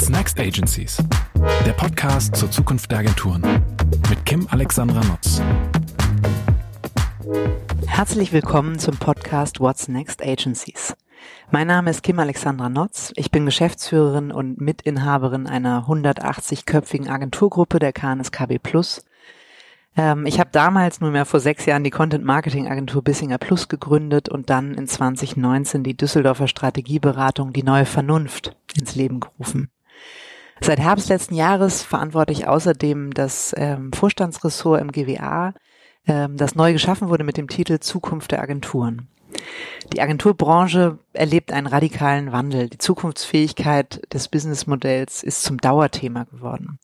What's Next Agencies? Der Podcast zur Zukunft der Agenturen mit Kim Alexandra Nutz. Herzlich willkommen zum Podcast What's Next Agencies. Mein Name ist Kim Alexandra Notz. Ich bin Geschäftsführerin und Mitinhaberin einer 180-köpfigen Agenturgruppe der KNSKB Plus. Ähm, ich habe damals nunmehr vor sechs Jahren die Content Marketing Agentur Bissinger Plus gegründet und dann in 2019 die Düsseldorfer Strategieberatung Die neue Vernunft ins Leben gerufen. Seit Herbst letzten Jahres verantworte ich außerdem das ähm, Vorstandsressort im GWA, ähm, das neu geschaffen wurde mit dem Titel Zukunft der Agenturen. Die Agenturbranche erlebt einen radikalen Wandel. Die Zukunftsfähigkeit des Businessmodells ist zum Dauerthema geworden.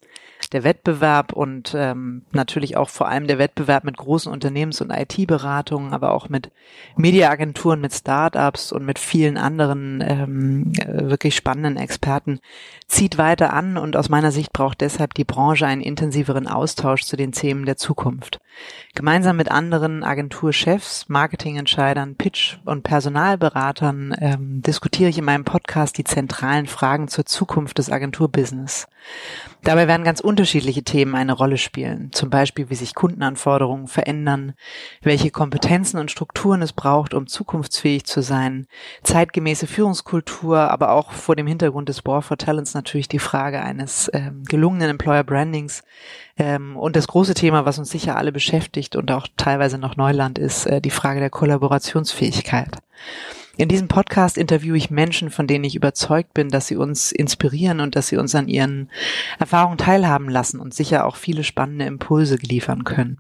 Der Wettbewerb und ähm, natürlich auch vor allem der Wettbewerb mit großen Unternehmens- und IT-Beratungen, aber auch mit Mediaagenturen, mit Startups und mit vielen anderen ähm, äh, wirklich spannenden Experten zieht weiter an und aus meiner Sicht braucht deshalb die Branche einen intensiveren Austausch zu den Themen der Zukunft. Gemeinsam mit anderen Agenturchefs, Marketingentscheidern, Pitch- und Personalberatern ähm, diskutiere ich in meinem Podcast die zentralen Fragen zur Zukunft des Agenturbusiness. Dabei werden ganz unterschiedliche Themen eine Rolle spielen. Zum Beispiel, wie sich Kundenanforderungen verändern, welche Kompetenzen und Strukturen es braucht, um zukunftsfähig zu sein, zeitgemäße Führungskultur, aber auch vor dem Hintergrund des War for Talents natürlich die Frage eines ähm, gelungenen Employer Brandings. Ähm, und das große Thema, was uns sicher alle beschäftigt und auch teilweise noch Neuland ist, äh, die Frage der Kollaborationsfähigkeit. In diesem Podcast interviewe ich Menschen, von denen ich überzeugt bin, dass sie uns inspirieren und dass sie uns an ihren Erfahrungen teilhaben lassen und sicher auch viele spannende Impulse liefern können.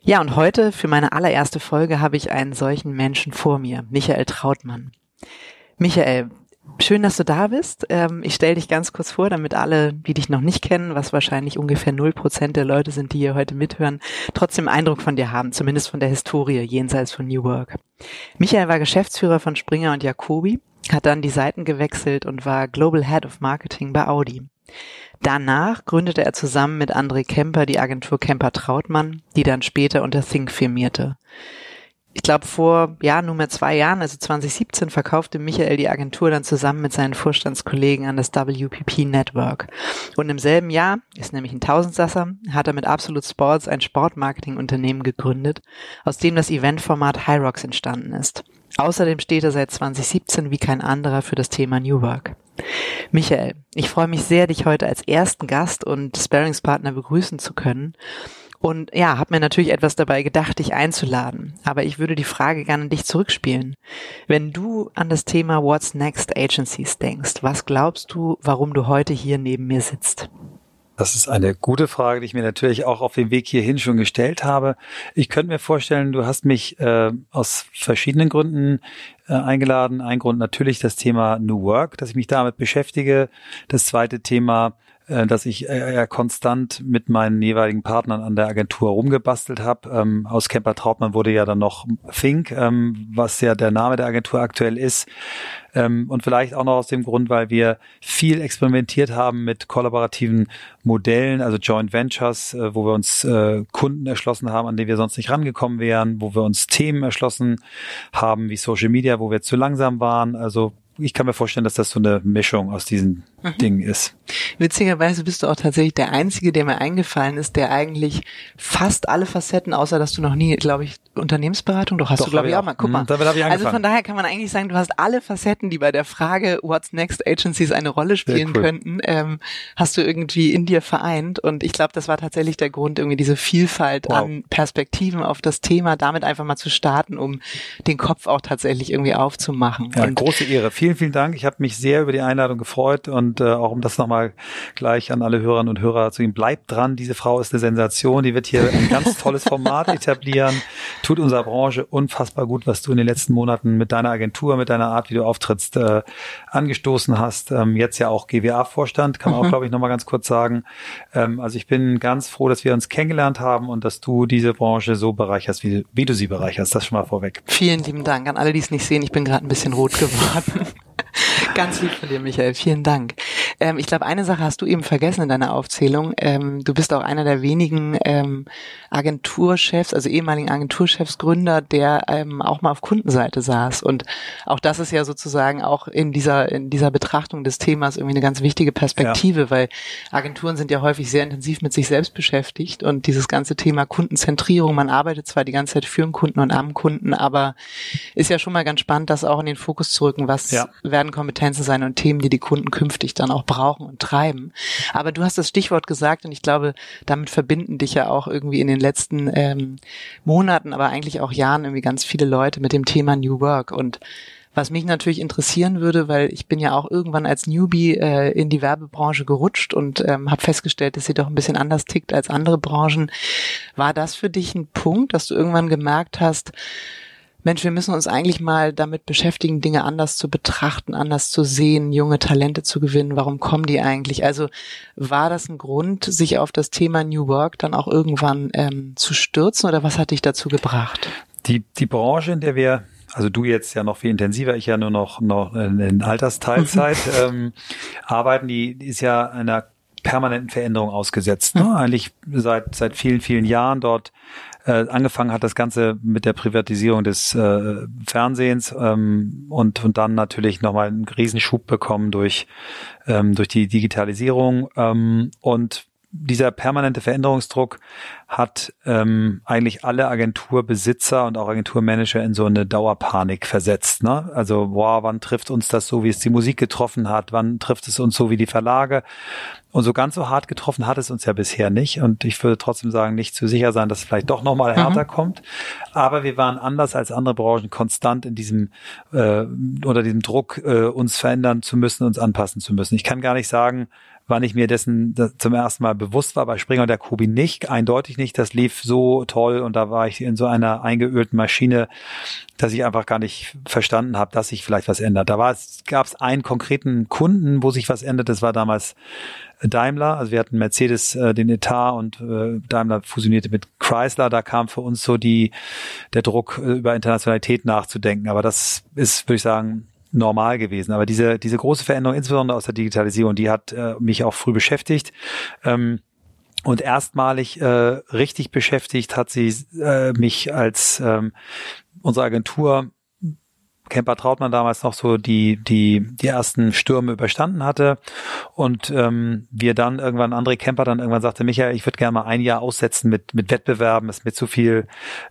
Ja, und heute für meine allererste Folge habe ich einen solchen Menschen vor mir, Michael Trautmann. Michael, Schön, dass du da bist. Ähm, ich stelle dich ganz kurz vor, damit alle, die dich noch nicht kennen, was wahrscheinlich ungefähr null Prozent der Leute sind, die hier heute mithören, trotzdem Eindruck von dir haben, zumindest von der Historie jenseits von New Work. Michael war Geschäftsführer von Springer und Jacobi, hat dann die Seiten gewechselt und war Global Head of Marketing bei Audi. Danach gründete er zusammen mit André Kemper die Agentur Kemper Trautmann, die dann später unter Think firmierte ich glaube, vor ja nunmehr zwei Jahren, also 2017, verkaufte Michael die Agentur dann zusammen mit seinen Vorstandskollegen an das WPP Network. Und im selben Jahr, ist nämlich ein Tausendsasser, hat er mit Absolute Sports ein Sportmarketingunternehmen gegründet, aus dem das Eventformat High Rocks entstanden ist. Außerdem steht er seit 2017 wie kein anderer für das Thema New Work. Michael, ich freue mich sehr, dich heute als ersten Gast und Sparingspartner begrüßen zu können und ja, habe mir natürlich etwas dabei gedacht, dich einzuladen. Aber ich würde die Frage gerne an dich zurückspielen. Wenn du an das Thema What's Next Agencies denkst, was glaubst du, warum du heute hier neben mir sitzt? Das ist eine gute Frage, die ich mir natürlich auch auf dem Weg hierhin schon gestellt habe. Ich könnte mir vorstellen, du hast mich äh, aus verschiedenen Gründen äh, eingeladen. Ein Grund natürlich das Thema New Work, dass ich mich damit beschäftige. Das zweite Thema äh, dass ich äh, ja konstant mit meinen jeweiligen Partnern an der Agentur rumgebastelt habe. Ähm, aus Kemper Trautmann wurde ja dann noch Fink, ähm, was ja der Name der Agentur aktuell ist. Ähm, und vielleicht auch noch aus dem Grund, weil wir viel experimentiert haben mit kollaborativen Modellen, also Joint Ventures, äh, wo wir uns äh, Kunden erschlossen haben, an die wir sonst nicht rangekommen wären, wo wir uns Themen erschlossen haben wie Social Media, wo wir zu langsam waren. Also ich kann mir vorstellen, dass das so eine Mischung aus diesen mhm. Dingen ist. Witzigerweise bist du auch tatsächlich der Einzige, der mir eingefallen ist, der eigentlich fast alle Facetten, außer dass du noch nie, glaube ich, Unternehmensberatung, doch hast doch, du, glaube ich, auch mal. Guck mhm, mal. also von daher kann man eigentlich sagen, du hast alle Facetten, die bei der Frage What's Next Agencies eine Rolle spielen cool. könnten, ähm, hast du irgendwie in dir vereint. Und ich glaube, das war tatsächlich der Grund, irgendwie diese Vielfalt wow. an Perspektiven auf das Thema, damit einfach mal zu starten, um den Kopf auch tatsächlich irgendwie aufzumachen. Ja, und große Ehre. Vielen, vielen Dank. Ich habe mich sehr über die Einladung gefreut und äh, auch um das nochmal gleich an alle Hörerinnen und Hörer zu ihm. Bleibt dran, diese Frau ist eine Sensation. Die wird hier ein ganz tolles Format etablieren tut unserer Branche unfassbar gut, was du in den letzten Monaten mit deiner Agentur, mit deiner Art, wie du auftrittst, äh, angestoßen hast. Ähm, jetzt ja auch GWA-Vorstand, kann man mhm. auch, glaube ich, nochmal ganz kurz sagen. Ähm, also ich bin ganz froh, dass wir uns kennengelernt haben und dass du diese Branche so bereicherst, wie, wie du sie bereicherst. Das schon mal vorweg. Vielen lieben Dank an alle, die es nicht sehen. Ich bin gerade ein bisschen rot geworden. Ganz lieb von dir, Michael. Vielen Dank. Ähm, ich glaube, eine Sache hast du eben vergessen in deiner Aufzählung. Ähm, du bist auch einer der wenigen ähm, Agenturchefs, also ehemaligen Agenturchefs, Gründer, der ähm, auch mal auf Kundenseite saß. Und auch das ist ja sozusagen auch in dieser, in dieser Betrachtung des Themas irgendwie eine ganz wichtige Perspektive, ja. weil Agenturen sind ja häufig sehr intensiv mit sich selbst beschäftigt und dieses ganze Thema Kundenzentrierung, man arbeitet zwar die ganze Zeit für den Kunden und am Kunden, aber ist ja schon mal ganz spannend, das auch in den Fokus zu rücken, was ja. werden Kompetenzen sein und Themen, die die Kunden künftig dann auch brauchen und treiben. Aber du hast das Stichwort gesagt und ich glaube, damit verbinden dich ja auch irgendwie in den letzten ähm, Monaten, aber eigentlich auch Jahren irgendwie ganz viele Leute mit dem Thema New Work und was mich natürlich interessieren würde, weil ich bin ja auch irgendwann als Newbie äh, in die Werbebranche gerutscht und ähm, habe festgestellt, dass sie doch ein bisschen anders tickt als andere Branchen. War das für dich ein Punkt, dass du irgendwann gemerkt hast, Mensch, wir müssen uns eigentlich mal damit beschäftigen, Dinge anders zu betrachten, anders zu sehen, junge Talente zu gewinnen. Warum kommen die eigentlich? Also war das ein Grund, sich auf das Thema New Work dann auch irgendwann ähm, zu stürzen oder was hat dich dazu gebracht? Die, die Branche, in der wir also du jetzt ja noch viel intensiver, ich ja nur noch, noch in Altersteilzeit ähm, arbeiten, die, ist ja einer permanenten Veränderung ausgesetzt. Ne? Eigentlich seit, seit vielen, vielen Jahren dort äh, angefangen hat das Ganze mit der Privatisierung des äh, Fernsehens ähm, und, und dann natürlich nochmal einen Riesenschub bekommen durch, ähm, durch die Digitalisierung. Ähm, und dieser permanente Veränderungsdruck hat ähm, eigentlich alle Agenturbesitzer und auch Agenturmanager in so eine Dauerpanik versetzt. Ne? Also, boah, wann trifft uns das so, wie es die Musik getroffen hat? Wann trifft es uns so wie die Verlage? Und so ganz so hart getroffen hat es uns ja bisher nicht. Und ich würde trotzdem sagen, nicht zu sicher sein, dass es vielleicht doch nochmal mhm. härter mhm. kommt. Aber wir waren anders als andere Branchen konstant in diesem, äh, unter diesem Druck, äh, uns verändern zu müssen, uns anpassen zu müssen. Ich kann gar nicht sagen, wann ich mir dessen zum ersten Mal bewusst war. Bei Springer und der Kobi nicht, eindeutig nicht. Das lief so toll und da war ich in so einer eingeölten Maschine, dass ich einfach gar nicht verstanden habe, dass sich vielleicht was ändert. Da gab es einen konkreten Kunden, wo sich was ändert. Das war damals Daimler. Also wir hatten Mercedes äh, den Etat und äh, Daimler fusionierte mit Chrysler. Da kam für uns so die der Druck, äh, über Internationalität nachzudenken. Aber das ist, würde ich sagen, normal gewesen. Aber diese, diese große Veränderung, insbesondere aus der Digitalisierung, die hat äh, mich auch früh beschäftigt. Ähm, und erstmalig äh, richtig beschäftigt hat sie äh, mich als ähm, unsere Agentur Kemper Trautmann damals noch so die, die, die ersten Stürme überstanden hatte und ähm, wir dann irgendwann, André Kemper dann irgendwann sagte, Michael, ich würde gerne mal ein Jahr aussetzen mit, mit Wettbewerben, ist mit zu viel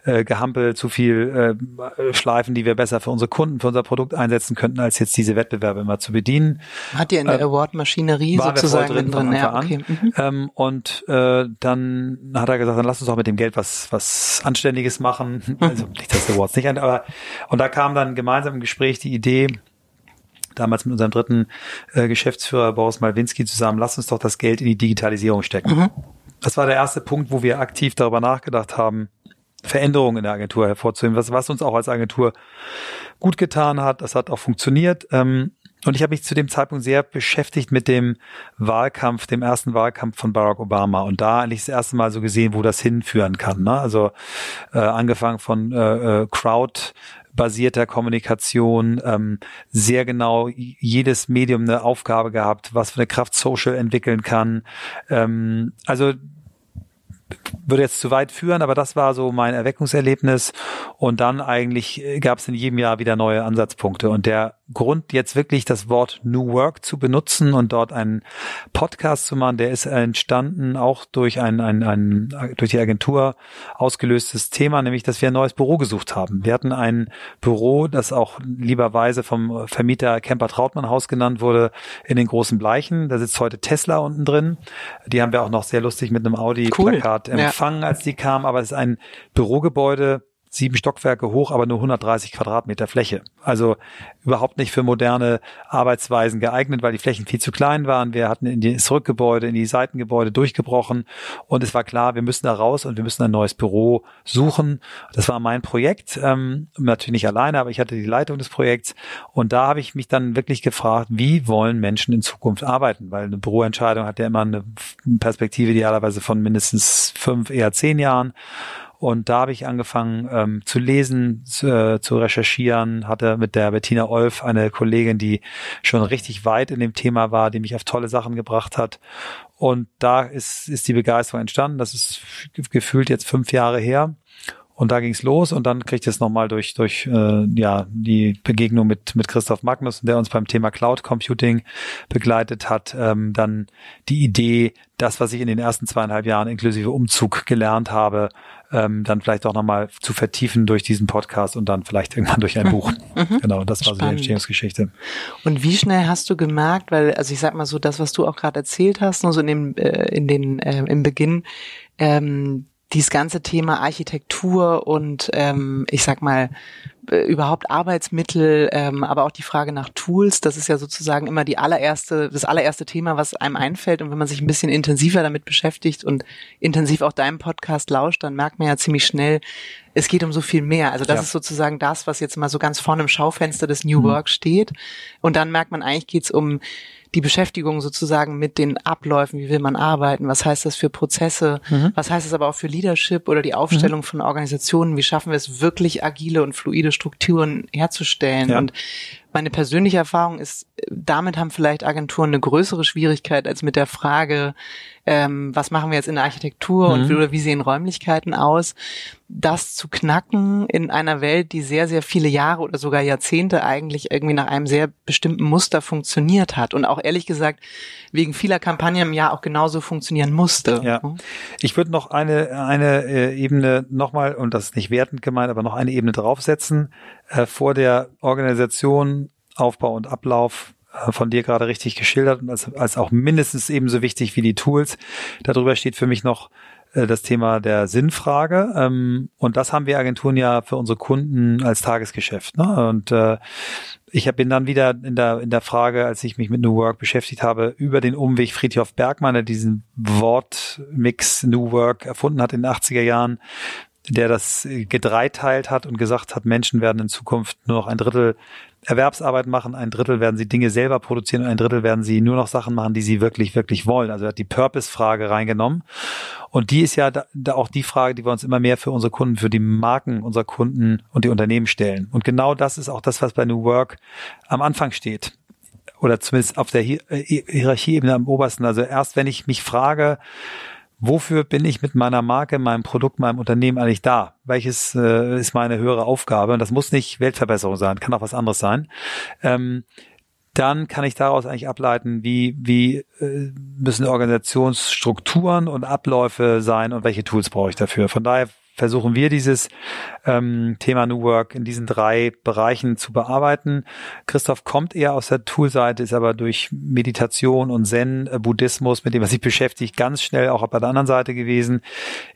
äh, Gehampel, zu viel äh, Schleifen, die wir besser für unsere Kunden, für unser Produkt einsetzen könnten, als jetzt diese Wettbewerbe immer zu bedienen. Hat ihr in der äh, Award-Maschinerie sozusagen drin, drin ja, okay. Mhm. Ähm, und äh, dann hat er gesagt, dann lass uns auch mit dem Geld was, was Anständiges machen. Also nicht, dass Awards nicht, aber und da kam dann gemeinsam gemeinsam im Gespräch die Idee, damals mit unserem dritten äh, Geschäftsführer Boris Malwinski zusammen, lass uns doch das Geld in die Digitalisierung stecken. Mhm. Das war der erste Punkt, wo wir aktiv darüber nachgedacht haben, Veränderungen in der Agentur hervorzuheben, was, was uns auch als Agentur gut getan hat. Das hat auch funktioniert. Ähm, und ich habe mich zu dem Zeitpunkt sehr beschäftigt mit dem Wahlkampf, dem ersten Wahlkampf von Barack Obama und da eigentlich das erste Mal so gesehen, wo das hinführen kann. Ne? Also äh, angefangen von äh, äh Crowd basierter Kommunikation, ähm, sehr genau jedes Medium eine Aufgabe gehabt, was für eine Kraft Social entwickeln kann. Ähm, also würde jetzt zu weit führen, aber das war so mein Erweckungserlebnis. Und dann eigentlich gab es in jedem Jahr wieder neue Ansatzpunkte. Und der Grund, jetzt wirklich das Wort New Work zu benutzen und dort einen Podcast zu machen, der ist entstanden auch durch ein, ein, ein durch die Agentur ausgelöstes Thema, nämlich, dass wir ein neues Büro gesucht haben. Wir hatten ein Büro, das auch lieberweise vom Vermieter Camper Trautmann Haus genannt wurde, in den großen Bleichen. Da sitzt heute Tesla unten drin. Die haben wir auch noch sehr lustig mit einem Audi-Plakat cool. empfangen, ja. als die kamen. Aber es ist ein Bürogebäude, sieben Stockwerke hoch, aber nur 130 Quadratmeter Fläche. Also überhaupt nicht für moderne Arbeitsweisen geeignet, weil die Flächen viel zu klein waren. Wir hatten in die Rückgebäude, in die Seitengebäude durchgebrochen und es war klar, wir müssen da raus und wir müssen ein neues Büro suchen. Das war mein Projekt, ähm, natürlich nicht alleine, aber ich hatte die Leitung des Projekts und da habe ich mich dann wirklich gefragt, wie wollen Menschen in Zukunft arbeiten? Weil eine Büroentscheidung hat ja immer eine Perspektive idealerweise von mindestens fünf, eher zehn Jahren. Und da habe ich angefangen ähm, zu lesen, zu, äh, zu recherchieren, hatte mit der Bettina Olf eine Kollegin, die schon richtig weit in dem Thema war, die mich auf tolle Sachen gebracht hat. Und da ist, ist die Begeisterung entstanden. Das ist gefühlt jetzt fünf Jahre her. Und da ging's los und dann kriegt es nochmal durch, durch äh, ja, die Begegnung mit, mit Christoph Magnus, der uns beim Thema Cloud Computing begleitet hat, ähm, dann die Idee, das, was ich in den ersten zweieinhalb Jahren inklusive Umzug gelernt habe, ähm, dann vielleicht auch nochmal zu vertiefen durch diesen Podcast und dann vielleicht irgendwann durch ein Buch. Mhm. Genau, das war so die Entstehungsgeschichte. Und wie schnell hast du gemerkt, weil, also ich sag mal so, das, was du auch gerade erzählt hast, nur so in, dem, äh, in den, äh, im Beginn, ähm, dieses ganze Thema Architektur und ähm, ich sag mal äh, überhaupt Arbeitsmittel, ähm, aber auch die Frage nach Tools, das ist ja sozusagen immer die allererste, das allererste Thema, was einem einfällt. Und wenn man sich ein bisschen intensiver damit beschäftigt und intensiv auch deinem Podcast lauscht, dann merkt man ja ziemlich schnell, es geht um so viel mehr. Also das ja. ist sozusagen das, was jetzt mal so ganz vorne im Schaufenster des New mhm. Work steht. Und dann merkt man, eigentlich geht's um die Beschäftigung sozusagen mit den Abläufen, wie will man arbeiten, was heißt das für Prozesse, mhm. was heißt das aber auch für Leadership oder die Aufstellung mhm. von Organisationen, wie schaffen wir es wirklich agile und fluide Strukturen herzustellen ja. und meine persönliche Erfahrung ist, damit haben vielleicht Agenturen eine größere Schwierigkeit als mit der Frage, ähm, was machen wir jetzt in der Architektur mhm. und wie, wie sehen Räumlichkeiten aus, das zu knacken in einer Welt, die sehr, sehr viele Jahre oder sogar Jahrzehnte eigentlich irgendwie nach einem sehr bestimmten Muster funktioniert hat und auch ehrlich gesagt wegen vieler Kampagnen im Jahr auch genauso funktionieren musste. Ja. Ich würde noch eine, eine äh, Ebene nochmal, und das ist nicht wertend gemeint, aber noch eine Ebene draufsetzen, äh, vor der Organisation, Aufbau und Ablauf von dir gerade richtig geschildert und als, als auch mindestens ebenso wichtig wie die Tools. Darüber steht für mich noch äh, das Thema der Sinnfrage. Ähm, und das haben wir Agenturen ja für unsere Kunden als Tagesgeschäft. Ne? Und äh, ich bin dann wieder in der, in der Frage, als ich mich mit New Work beschäftigt habe, über den Umweg Friedhof Bergmann, der diesen Wortmix New Work erfunden hat in den 80er Jahren, der das gedreiteilt hat und gesagt hat, Menschen werden in Zukunft nur noch ein Drittel Erwerbsarbeit machen, ein Drittel werden sie Dinge selber produzieren und ein Drittel werden sie nur noch Sachen machen, die sie wirklich, wirklich wollen. Also er hat die Purpose-Frage reingenommen. Und die ist ja da, da auch die Frage, die wir uns immer mehr für unsere Kunden, für die Marken unserer Kunden und die Unternehmen stellen. Und genau das ist auch das, was bei New Work am Anfang steht. Oder zumindest auf der Hier Hierarchieebene am obersten. Also erst wenn ich mich frage, wofür bin ich mit meiner Marke, meinem Produkt, meinem Unternehmen eigentlich da? Welches äh, ist meine höhere Aufgabe? Und das muss nicht Weltverbesserung sein, kann auch was anderes sein. Ähm, dann kann ich daraus eigentlich ableiten, wie, wie äh, müssen Organisationsstrukturen und Abläufe sein und welche Tools brauche ich dafür. Von daher versuchen wir dieses ähm, Thema New Work in diesen drei Bereichen zu bearbeiten. Christoph kommt eher aus der Toolseite, ist aber durch Meditation und Zen-Buddhismus, mit dem er sich beschäftigt, ganz schnell auch bei der anderen Seite gewesen.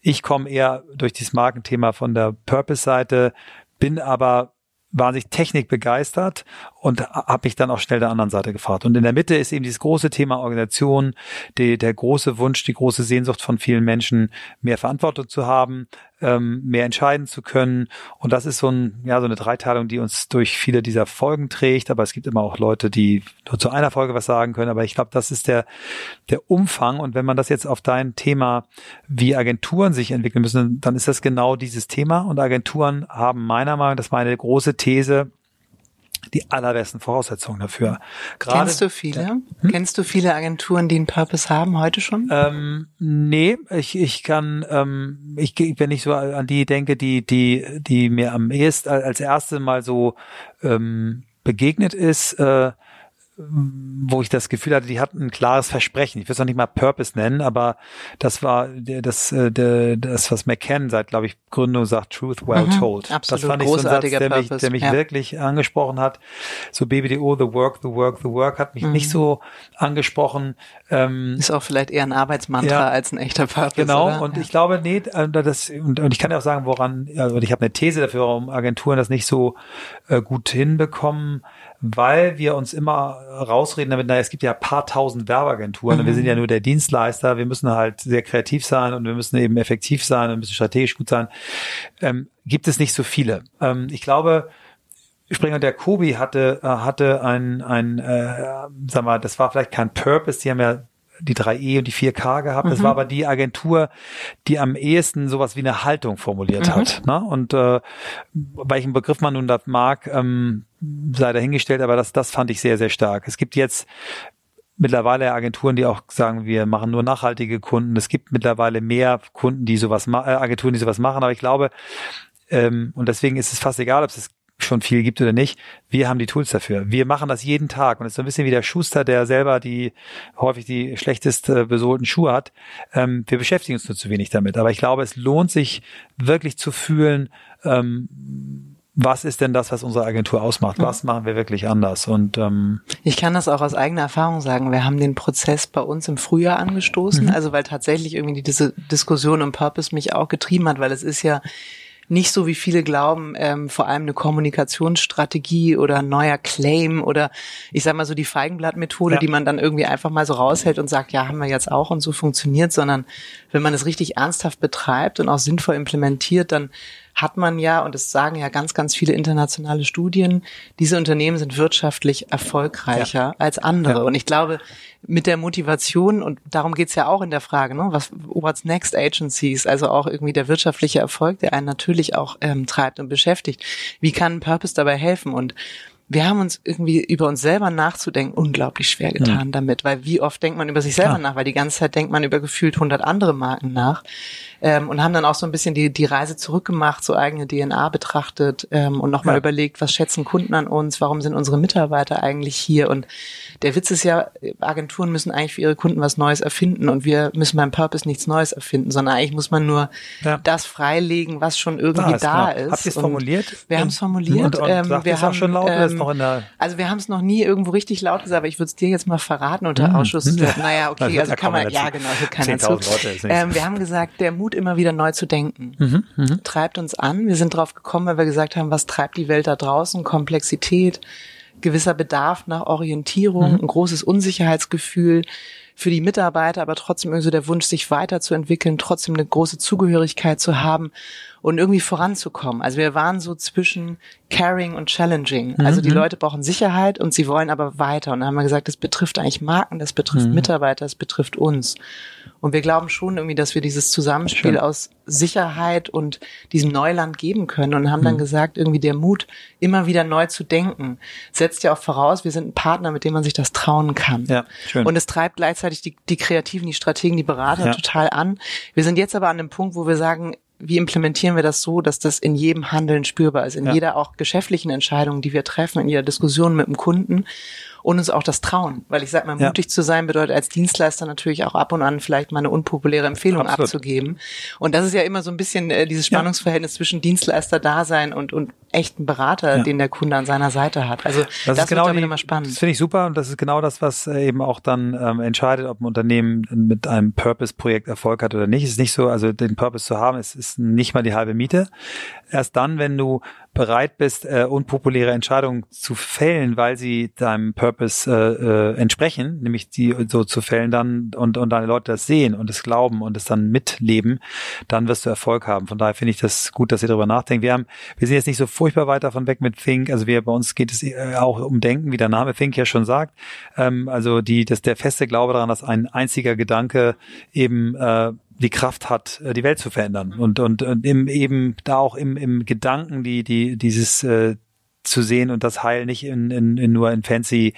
Ich komme eher durch dieses Markenthema von der Purpose-Seite, bin aber wahnsinnig Technik begeistert und habe mich dann auch schnell der anderen Seite gefragt. Und in der Mitte ist eben dieses große Thema Organisation, die, der große Wunsch, die große Sehnsucht von vielen Menschen, mehr Verantwortung zu haben, ähm, mehr entscheiden zu können. Und das ist so, ein, ja, so eine Dreiteilung, die uns durch viele dieser Folgen trägt. Aber es gibt immer auch Leute, die nur zu einer Folge was sagen können. Aber ich glaube, das ist der, der Umfang. Und wenn man das jetzt auf dein Thema, wie Agenturen sich entwickeln müssen, dann ist das genau dieses Thema. Und Agenturen haben meiner Meinung nach, das ist meine große These, die allerbesten Voraussetzungen dafür. Gerade, Kennst du viele? Hm? Kennst du viele Agenturen, die einen Purpose haben heute schon? Ähm, nee, ich, ich kann, ähm, ich, wenn ich so an die denke, die, die, die mir am ehesten als erste mal so ähm, begegnet ist, äh, wo ich das Gefühl hatte, die hatten ein klares Versprechen. Ich will es noch nicht mal Purpose nennen, aber das war das, äh, das was McCann seit, glaube ich, Gründung sagt, Truth Well mhm, Told. Absolut, das fand ich so ein Satz, der mich, der mich ja. wirklich angesprochen hat. So BBDO, The Work, The Work, The Work hat mich mhm. nicht so angesprochen. Ähm, ist auch vielleicht eher ein Arbeitsmantra ja, als ein echter Purpose. Genau, oder? und ja. ich glaube, nee, äh, das, und, und ich kann ja auch sagen, woran, also ich habe eine These dafür, warum Agenturen das nicht so äh, gut hinbekommen weil wir uns immer rausreden damit, naja, es gibt ja paar tausend Werbeagenturen mhm. und wir sind ja nur der Dienstleister, wir müssen halt sehr kreativ sein und wir müssen eben effektiv sein und müssen strategisch gut sein. Ähm, gibt es nicht so viele. Ähm, ich glaube, Springer der Kobi hatte, äh, hatte ein, ein äh, sag mal, das war vielleicht kein Purpose, die haben ja die 3E und die 4K gehabt. Das mhm. war aber die Agentur, die am ehesten sowas wie eine Haltung formuliert mhm. hat. Ne? Und äh, welchen Begriff man nun da mag, ähm, sei dahingestellt, aber das, das fand ich sehr, sehr stark. Es gibt jetzt mittlerweile Agenturen, die auch sagen, wir machen nur nachhaltige Kunden. Es gibt mittlerweile mehr Kunden, die sowas, äh, Agenturen, die sowas machen. Aber ich glaube, ähm, und deswegen ist es fast egal, ob es schon viel gibt oder nicht. Wir haben die Tools dafür. Wir machen das jeden Tag. Und es ist so ein bisschen wie der Schuster, der selber die häufig die schlechtest äh, besohlten Schuhe hat. Ähm, wir beschäftigen uns nur zu wenig damit. Aber ich glaube, es lohnt sich wirklich zu fühlen, ähm, was ist denn das, was unsere Agentur ausmacht? Was machen wir wirklich anders? Und ähm, ich kann das auch aus eigener Erfahrung sagen. Wir haben den Prozess bei uns im Frühjahr angestoßen, mhm. also weil tatsächlich irgendwie diese Diskussion um Purpose mich auch getrieben hat, weil es ist ja nicht so wie viele glauben, ähm, vor allem eine Kommunikationsstrategie oder ein neuer Claim oder ich sag mal so die Feigenblattmethode, ja. die man dann irgendwie einfach mal so raushält und sagt, ja, haben wir jetzt auch und so funktioniert, sondern wenn man es richtig ernsthaft betreibt und auch sinnvoll implementiert, dann hat man ja, und das sagen ja ganz, ganz viele internationale Studien, diese Unternehmen sind wirtschaftlich erfolgreicher ja. als andere. Ja. Und ich glaube, mit der Motivation, und darum geht's ja auch in der Frage, ne, was what's next agencies, also auch irgendwie der wirtschaftliche Erfolg, der einen natürlich auch ähm, treibt und beschäftigt. Wie kann Purpose dabei helfen? Und wir haben uns irgendwie über uns selber nachzudenken unglaublich schwer getan mhm. damit, weil wie oft denkt man über sich selber Klar. nach, weil die ganze Zeit denkt man über gefühlt 100 andere Marken nach ähm, und haben dann auch so ein bisschen die, die Reise zurückgemacht, so eigene DNA betrachtet ähm, und nochmal ja. überlegt, was schätzen Kunden an uns, warum sind unsere Mitarbeiter eigentlich hier und der Witz ist ja, Agenturen müssen eigentlich für ihre Kunden was Neues erfinden und wir müssen beim Purpose nichts Neues erfinden, sondern eigentlich muss man nur ja. das freilegen, was schon irgendwie da ist. Da ist. Habt ihr es formuliert? Wir haben es formuliert. Und, und ähm, wir haben schon laut ähm, noch in der Also wir haben es noch nie irgendwo richtig laut gesagt, aber ich würde es dir jetzt mal verraten unter mhm. Ausschuss. Naja, okay, also kann man, ja genau, hier keiner zu. Ähm, wir haben gesagt, der Mut immer wieder neu zu denken, mhm, mh. treibt uns an. Wir sind drauf gekommen, weil wir gesagt haben, was treibt die Welt da draußen? Komplexität, gewisser Bedarf nach Orientierung, mhm. ein großes Unsicherheitsgefühl für die Mitarbeiter, aber trotzdem irgendwie so der Wunsch, sich weiterzuentwickeln, trotzdem eine große Zugehörigkeit zu haben und irgendwie voranzukommen. Also wir waren so zwischen caring und challenging. Mhm. Also die Leute brauchen Sicherheit und sie wollen aber weiter. Und dann haben wir gesagt, das betrifft eigentlich Marken, das betrifft mhm. Mitarbeiter, das betrifft uns. Und wir glauben schon irgendwie, dass wir dieses Zusammenspiel Schön. aus Sicherheit und diesem Neuland geben können und haben dann mhm. gesagt, irgendwie der Mut, immer wieder neu zu denken, setzt ja auch voraus, wir sind ein Partner, mit dem man sich das trauen kann. Ja, schön. Und es treibt gleichzeitig die, die Kreativen, die Strategen, die Berater ja. total an. Wir sind jetzt aber an dem Punkt, wo wir sagen, wie implementieren wir das so, dass das in jedem Handeln spürbar ist, in ja. jeder auch geschäftlichen Entscheidung, die wir treffen, in jeder Diskussion mit dem Kunden und uns auch das trauen. Weil ich sag mal, mutig ja. zu sein bedeutet als Dienstleister natürlich auch ab und an vielleicht mal eine unpopuläre Empfehlung Absolut. abzugeben. Und das ist ja immer so ein bisschen äh, dieses Spannungsverhältnis ja. zwischen Dienstleister-Dasein und, und echten Berater, ja. den der Kunde an seiner Seite hat. Also das, das ist genau die, immer spannend. Das finde ich super und das ist genau das, was äh, eben auch dann ähm, entscheidet, ob ein Unternehmen mit einem Purpose-Projekt Erfolg hat oder nicht. Es ist nicht so, also den Purpose zu haben, es ist nicht mal die halbe Miete. Erst dann, wenn du bereit bist, äh, unpopuläre Entscheidungen zu fällen, weil sie deinem Purpose äh, äh, entsprechen, nämlich die so zu fällen dann und, und deine Leute das sehen und es glauben und es dann mitleben, dann wirst du Erfolg haben. Von daher finde ich das gut, dass ihr darüber nachdenkt. Wir haben, wir sind jetzt nicht so furchtbar weit davon weg mit Think. Also wir bei uns geht es äh, auch um Denken, wie der Name Think ja schon sagt. Ähm, also die, dass der feste Glaube daran, dass ein einziger Gedanke eben äh, die Kraft hat, äh, die Welt zu verändern. Und und, und im, eben da auch im, im Gedanken die die dieses äh, zu sehen und das Heil nicht in, in, in nur in fancy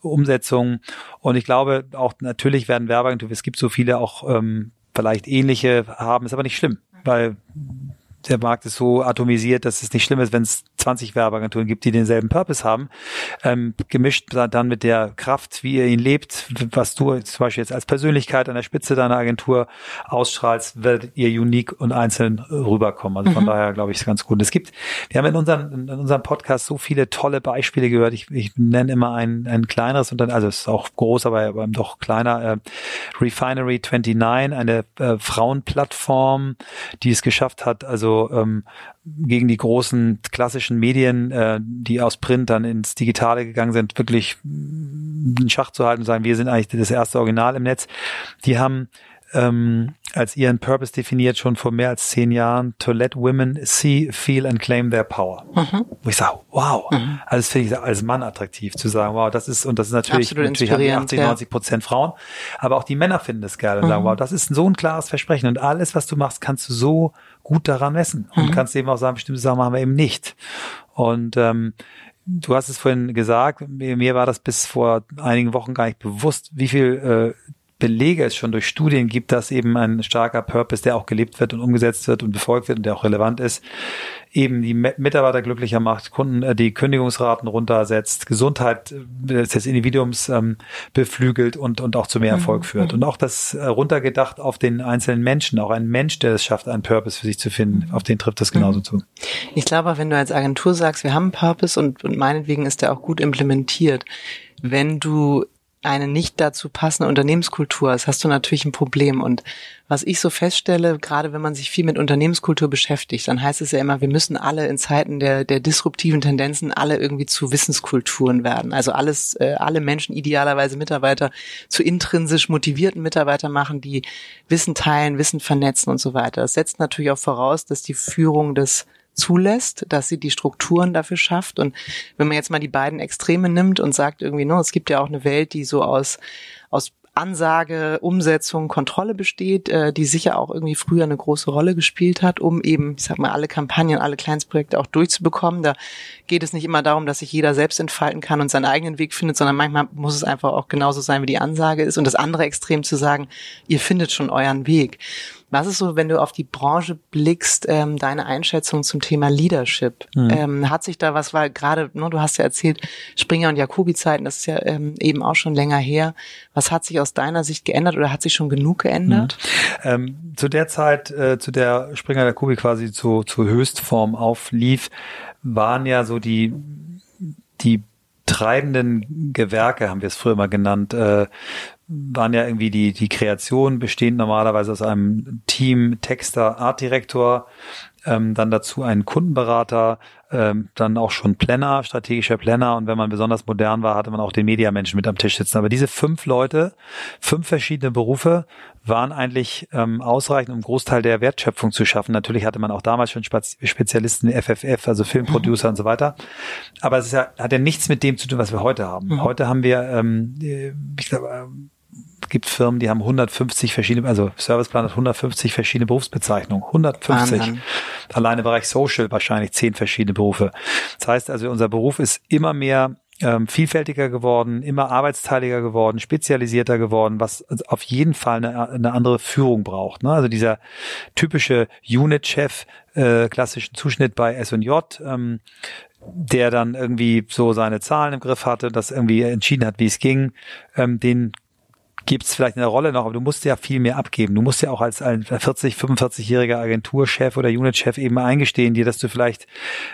Umsetzungen. Und ich glaube auch natürlich werden Werbeagenturen, es gibt so viele auch ähm, vielleicht ähnliche haben, ist aber nicht schlimm, weil der Markt ist so atomisiert, dass es nicht schlimm ist, wenn es 20 Werbeagenturen gibt, die denselben Purpose haben. Ähm, gemischt dann mit der Kraft, wie ihr ihn lebt, was du zum Beispiel jetzt als Persönlichkeit an der Spitze deiner Agentur ausstrahlst, werdet ihr unique und einzeln rüberkommen. Also von mhm. daher glaube ich, ist ganz gut. Es gibt, wir haben in unserem, in unserem Podcast so viele tolle Beispiele gehört. Ich, ich nenne immer ein, ein kleineres und dann, also es ist auch groß, aber, aber doch kleiner, äh, Refinery 29, eine äh, Frauenplattform, die es geschafft hat, also also ähm, gegen die großen klassischen Medien, äh, die aus Print dann ins Digitale gegangen sind, wirklich einen Schach zu halten und sagen, wir sind eigentlich das erste Original im Netz. Die haben ähm, als ihren Purpose definiert, schon vor mehr als zehn Jahren, to let women see, feel and claim their power. Mhm. Wo ich sage, wow, mhm. also das finde ich als Mann attraktiv zu sagen, wow, das ist, und das ist natürlich, Absolut natürlich haben die 80, ja. 90 Prozent Frauen, aber auch die Männer finden das geil und mhm. sagen, wow, das ist so ein klares Versprechen und alles, was du machst, kannst du so gut daran messen und mhm. kannst eben auch sagen, bestimmte Sachen machen wir eben nicht. Und ähm, du hast es vorhin gesagt, mir, mir war das bis vor einigen Wochen gar nicht bewusst, wie viel äh, Belege es schon durch Studien gibt, dass eben ein starker Purpose, der auch gelebt wird und umgesetzt wird und befolgt wird und der auch relevant ist, eben die Mitarbeiter glücklicher macht, Kunden äh, die Kündigungsraten runtersetzt, Gesundheit äh, des Individuums ähm, beflügelt und, und auch zu mehr Erfolg mhm. führt. Und auch das äh, runtergedacht auf den einzelnen Menschen, auch ein Mensch, der es schafft, einen Purpose für sich zu finden, mhm. auf den trifft das genauso mhm. zu. Ich glaube, wenn du als Agentur sagst, wir haben einen Purpose und, und meinetwegen ist der auch gut implementiert, wenn du eine nicht dazu passende Unternehmenskultur hast, hast du natürlich ein Problem. Und was ich so feststelle, gerade wenn man sich viel mit Unternehmenskultur beschäftigt, dann heißt es ja immer, wir müssen alle in Zeiten der, der disruptiven Tendenzen alle irgendwie zu Wissenskulturen werden. Also alles, äh, alle Menschen, idealerweise Mitarbeiter, zu intrinsisch motivierten Mitarbeitern machen, die Wissen teilen, Wissen vernetzen und so weiter. Das setzt natürlich auch voraus, dass die Führung des zulässt, dass sie die Strukturen dafür schafft. Und wenn man jetzt mal die beiden Extreme nimmt und sagt irgendwie, no, es gibt ja auch eine Welt, die so aus, aus Ansage, Umsetzung, Kontrolle besteht, äh, die sicher auch irgendwie früher eine große Rolle gespielt hat, um eben, ich sag mal, alle Kampagnen, alle Kleinstprojekte auch durchzubekommen. Da geht es nicht immer darum, dass sich jeder selbst entfalten kann und seinen eigenen Weg findet, sondern manchmal muss es einfach auch genauso sein, wie die Ansage ist. Und das andere Extrem zu sagen, ihr findet schon euren Weg. Was ist so, wenn du auf die Branche blickst, ähm, deine Einschätzung zum Thema Leadership? Mhm. Ähm, hat sich da was, weil gerade, ne, du hast ja erzählt, Springer und Jacobi-Zeiten, das ist ja ähm, eben auch schon länger her. Was hat sich aus deiner Sicht geändert oder hat sich schon genug geändert? Mhm. Ähm, zu der Zeit, äh, zu der Springer Jacobi quasi zu, zur Höchstform auflief, waren ja so die, die treibenden Gewerke, haben wir es früher mal genannt, äh, waren ja irgendwie die, die Kreation bestehend normalerweise aus einem Team Texter, Artdirektor, ähm, dann dazu einen Kundenberater, ähm, dann auch schon Planner, strategischer Planner und wenn man besonders modern war, hatte man auch den Mediamenschen mit am Tisch sitzen. Aber diese fünf Leute, fünf verschiedene Berufe waren eigentlich ähm, ausreichend, um einen Großteil der Wertschöpfung zu schaffen. Natürlich hatte man auch damals schon Spezialisten FFF, also Filmproducer mhm. und so weiter. Aber es ist ja, hat ja nichts mit dem zu tun, was wir heute haben. Mhm. Heute haben wir, ähm, ich glaube, gibt Firmen, die haben 150 verschiedene, also Serviceplan hat 150 verschiedene Berufsbezeichnungen. 150. Wahnsinn. Alleine im Bereich Social wahrscheinlich 10 verschiedene Berufe. Das heißt also, unser Beruf ist immer mehr ähm, vielfältiger geworden, immer arbeitsteiliger geworden, spezialisierter geworden, was auf jeden Fall eine, eine andere Führung braucht. Ne? Also dieser typische Unit-Chef, äh, klassischen Zuschnitt bei S&J, ähm, der dann irgendwie so seine Zahlen im Griff hatte, das irgendwie entschieden hat, wie es ging, ähm, den gibt es vielleicht eine Rolle noch, aber du musst ja viel mehr abgeben. Du musst ja auch als ein 40, 45-jähriger Agenturchef oder Unitchef eben eingestehen dir, dass du vielleicht,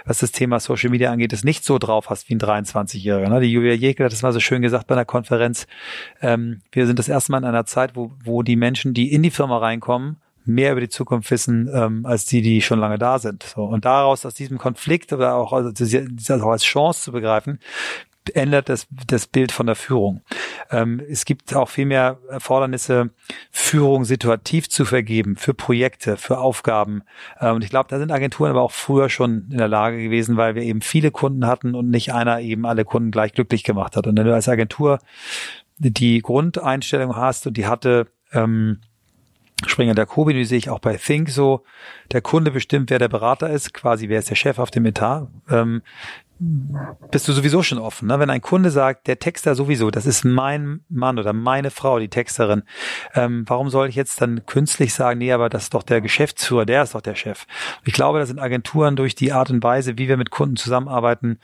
was das Thema Social Media angeht, es nicht so drauf hast wie ein 23-Jähriger. Ne? Die Julia Jekyll hat das mal so schön gesagt bei einer Konferenz. Ähm, wir sind das erste Mal in einer Zeit, wo, wo die Menschen, die in die Firma reinkommen, mehr über die Zukunft wissen ähm, als die, die schon lange da sind. So und daraus aus diesem Konflikt oder auch, also, auch als Chance zu begreifen, ändert das, das Bild von der Führung. Ähm, es gibt auch viel mehr Erfordernisse, Führung situativ zu vergeben für Projekte, für Aufgaben. Ähm, und ich glaube, da sind Agenturen aber auch früher schon in der Lage gewesen, weil wir eben viele Kunden hatten und nicht einer eben alle Kunden gleich glücklich gemacht hat. Und wenn du als Agentur die Grundeinstellung hast und die hatte, ähm, Springer der Kobi, die sehe ich auch bei Think so. Der Kunde bestimmt, wer der Berater ist, quasi wer ist der Chef auf dem Etat. Ähm, bist du sowieso schon offen. Ne? Wenn ein Kunde sagt, der Texter sowieso, das ist mein Mann oder meine Frau, die Texterin, ähm, warum soll ich jetzt dann künstlich sagen, nee, aber das ist doch der Geschäftsführer, der ist doch der Chef. Ich glaube, das sind Agenturen durch die Art und Weise, wie wir mit Kunden zusammenarbeiten,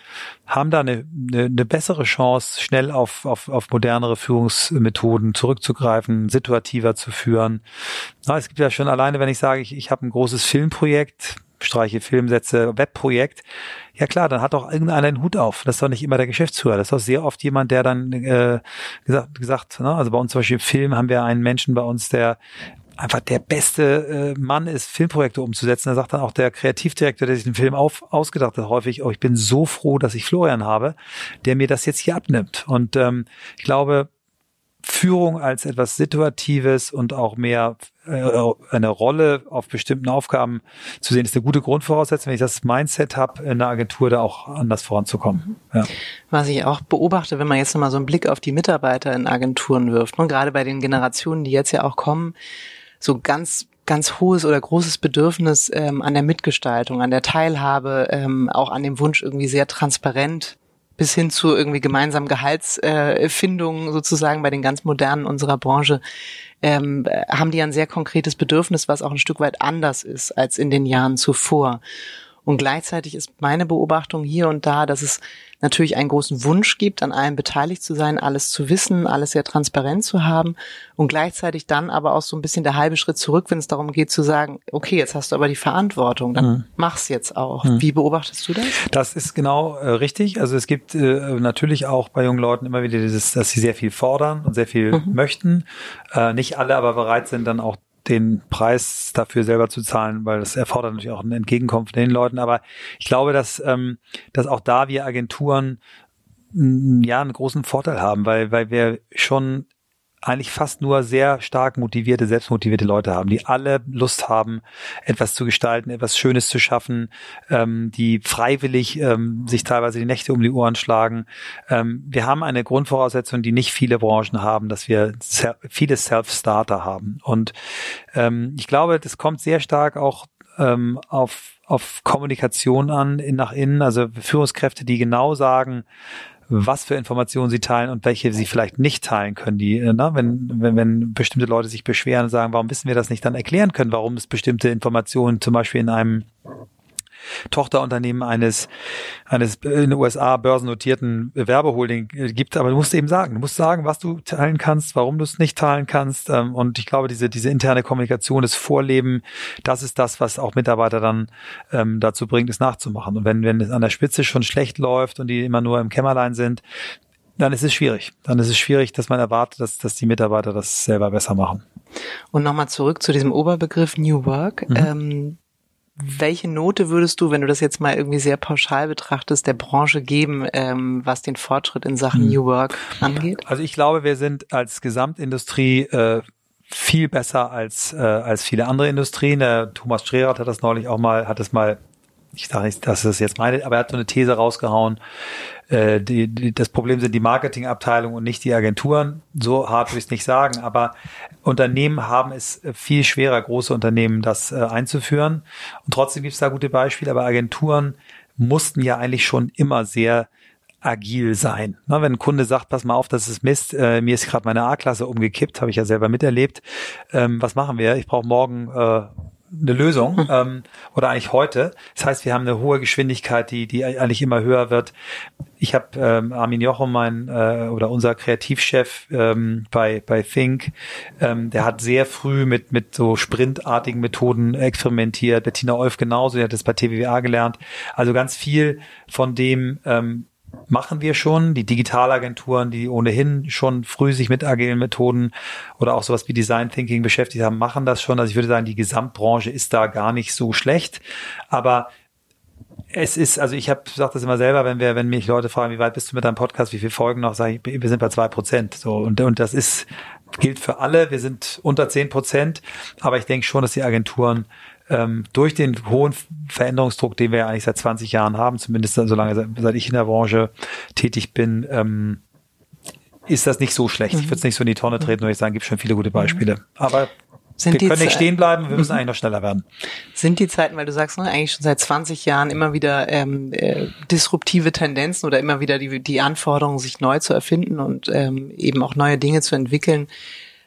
haben da eine, eine, eine bessere Chance, schnell auf, auf, auf modernere Führungsmethoden zurückzugreifen, situativer zu führen. Na, es gibt ja schon alleine, wenn ich sage, ich, ich habe ein großes Filmprojekt, streiche Filmsätze, Webprojekt, ja klar, dann hat doch irgendeiner einen Hut auf. Das ist doch nicht immer der Geschäftsführer. Das ist doch sehr oft jemand, der dann äh, gesagt, gesagt ne? also bei uns zum Beispiel im Film haben wir einen Menschen bei uns, der einfach der beste äh, Mann ist, Filmprojekte umzusetzen. Da sagt dann auch der Kreativdirektor, der sich den Film auf, ausgedacht hat, häufig, oh, ich bin so froh, dass ich Florian habe, der mir das jetzt hier abnimmt. Und ähm, ich glaube, Führung als etwas Situatives und auch mehr äh, eine Rolle auf bestimmten Aufgaben zu sehen, ist eine gute Grundvoraussetzung, wenn ich das Mindset habe, in einer Agentur da auch anders voranzukommen. Mhm. Ja. Was ich auch beobachte, wenn man jetzt nochmal so einen Blick auf die Mitarbeiter in Agenturen wirft, und ne, gerade bei den Generationen, die jetzt ja auch kommen, so ganz ganz hohes oder großes Bedürfnis ähm, an der Mitgestaltung, an der Teilhabe, ähm, auch an dem Wunsch irgendwie sehr transparent bis hin zu irgendwie gemeinsamen Gehaltsfindungen äh, sozusagen bei den ganz modernen unserer Branche, ähm, haben die ein sehr konkretes Bedürfnis, was auch ein Stück weit anders ist als in den Jahren zuvor. Und gleichzeitig ist meine Beobachtung hier und da, dass es natürlich einen großen Wunsch gibt, an allem beteiligt zu sein, alles zu wissen, alles sehr transparent zu haben und gleichzeitig dann aber auch so ein bisschen der halbe Schritt zurück, wenn es darum geht zu sagen, okay, jetzt hast du aber die Verantwortung, dann mhm. mach's jetzt auch. Mhm. Wie beobachtest du das? Das ist genau äh, richtig. Also es gibt äh, natürlich auch bei jungen Leuten immer wieder dieses, dass sie sehr viel fordern und sehr viel mhm. möchten. Äh, nicht alle aber bereit sind, dann auch den Preis dafür selber zu zahlen, weil das erfordert natürlich auch ein Entgegenkommen von den Leuten. Aber ich glaube, dass, ähm, dass auch da wir Agenturen ja einen großen Vorteil haben, weil, weil wir schon eigentlich fast nur sehr stark motivierte, selbstmotivierte Leute haben, die alle Lust haben, etwas zu gestalten, etwas Schönes zu schaffen, ähm, die freiwillig ähm, sich teilweise die Nächte um die Ohren schlagen. Ähm, wir haben eine Grundvoraussetzung, die nicht viele Branchen haben, dass wir viele Self-Starter haben. Und ähm, ich glaube, das kommt sehr stark auch ähm, auf auf Kommunikation an, in, nach innen, also Führungskräfte, die genau sagen, was für Informationen sie teilen und welche sie vielleicht nicht teilen können. Die, äh, ne, wenn, wenn, wenn bestimmte Leute sich beschweren und sagen, warum wissen wir das nicht, dann erklären können, warum es bestimmte Informationen zum Beispiel in einem Tochterunternehmen eines, eines in den USA börsennotierten Werbeholding gibt, aber du musst eben sagen, du musst sagen, was du teilen kannst, warum du es nicht teilen kannst. Ähm, und ich glaube, diese, diese interne Kommunikation, das Vorleben, das ist das, was auch Mitarbeiter dann ähm, dazu bringt, es nachzumachen. Und wenn, wenn es an der Spitze schon schlecht läuft und die immer nur im Kämmerlein sind, dann ist es schwierig. Dann ist es schwierig, dass man erwartet, dass, dass die Mitarbeiter das selber besser machen. Und nochmal zurück zu diesem Oberbegriff New Work. Mhm. Ähm, welche Note würdest du, wenn du das jetzt mal irgendwie sehr pauschal betrachtest, der Branche geben, ähm, was den Fortschritt in Sachen hm. New Work angeht? Also ich glaube, wir sind als Gesamtindustrie äh, viel besser als äh, als viele andere Industrien. Der Thomas Strerath hat das neulich auch mal, hat es mal ich sage nicht, dass es jetzt meine, aber er hat so eine These rausgehauen. Äh, die, die, das Problem sind die Marketingabteilung und nicht die Agenturen. So hart will ich es nicht sagen, aber Unternehmen haben es viel schwerer, große Unternehmen das äh, einzuführen. Und trotzdem gibt es da gute Beispiele, aber Agenturen mussten ja eigentlich schon immer sehr agil sein. Na, wenn ein Kunde sagt, pass mal auf, das ist Mist, äh, mir ist gerade meine A-Klasse umgekippt, habe ich ja selber miterlebt. Ähm, was machen wir? Ich brauche morgen äh, eine Lösung hm. ähm, oder eigentlich heute. Das heißt, wir haben eine hohe Geschwindigkeit, die die eigentlich immer höher wird. Ich habe ähm, Armin Jochum, mein äh, oder unser Kreativchef ähm, bei bei Think, ähm, der hat sehr früh mit mit so sprintartigen Methoden experimentiert. Bettina Olf genauso, die hat das bei TWWA gelernt. Also ganz viel von dem ähm, machen wir schon. Die Digitalagenturen, die ohnehin schon früh sich mit agilen Methoden oder auch sowas wie Design Thinking beschäftigt haben, machen das schon. Also ich würde sagen, die Gesamtbranche ist da gar nicht so schlecht. Aber es ist, also ich habe sage das immer selber, wenn wir, wenn mich Leute fragen, wie weit bist du mit deinem Podcast, wie viele Folgen noch, sage ich, wir sind bei zwei Prozent. So und und das ist gilt für alle. Wir sind unter zehn Prozent, aber ich denke schon, dass die Agenturen ähm, durch den hohen Veränderungsdruck, den wir ja eigentlich seit 20 Jahren haben, zumindest solange seit ich in der Branche tätig bin, ähm, ist das nicht so schlecht. Mhm. Ich würde es nicht so in die Tonne treten, würde ich sagen, gibt schon viele gute Beispiele. Aber sind wir können nicht stehen bleiben, wir müssen mhm. eigentlich noch schneller werden. Sind die Zeiten, weil du sagst, ne, eigentlich schon seit 20 Jahren immer wieder ähm, äh, disruptive Tendenzen oder immer wieder die, die Anforderungen, sich neu zu erfinden und ähm, eben auch neue Dinge zu entwickeln.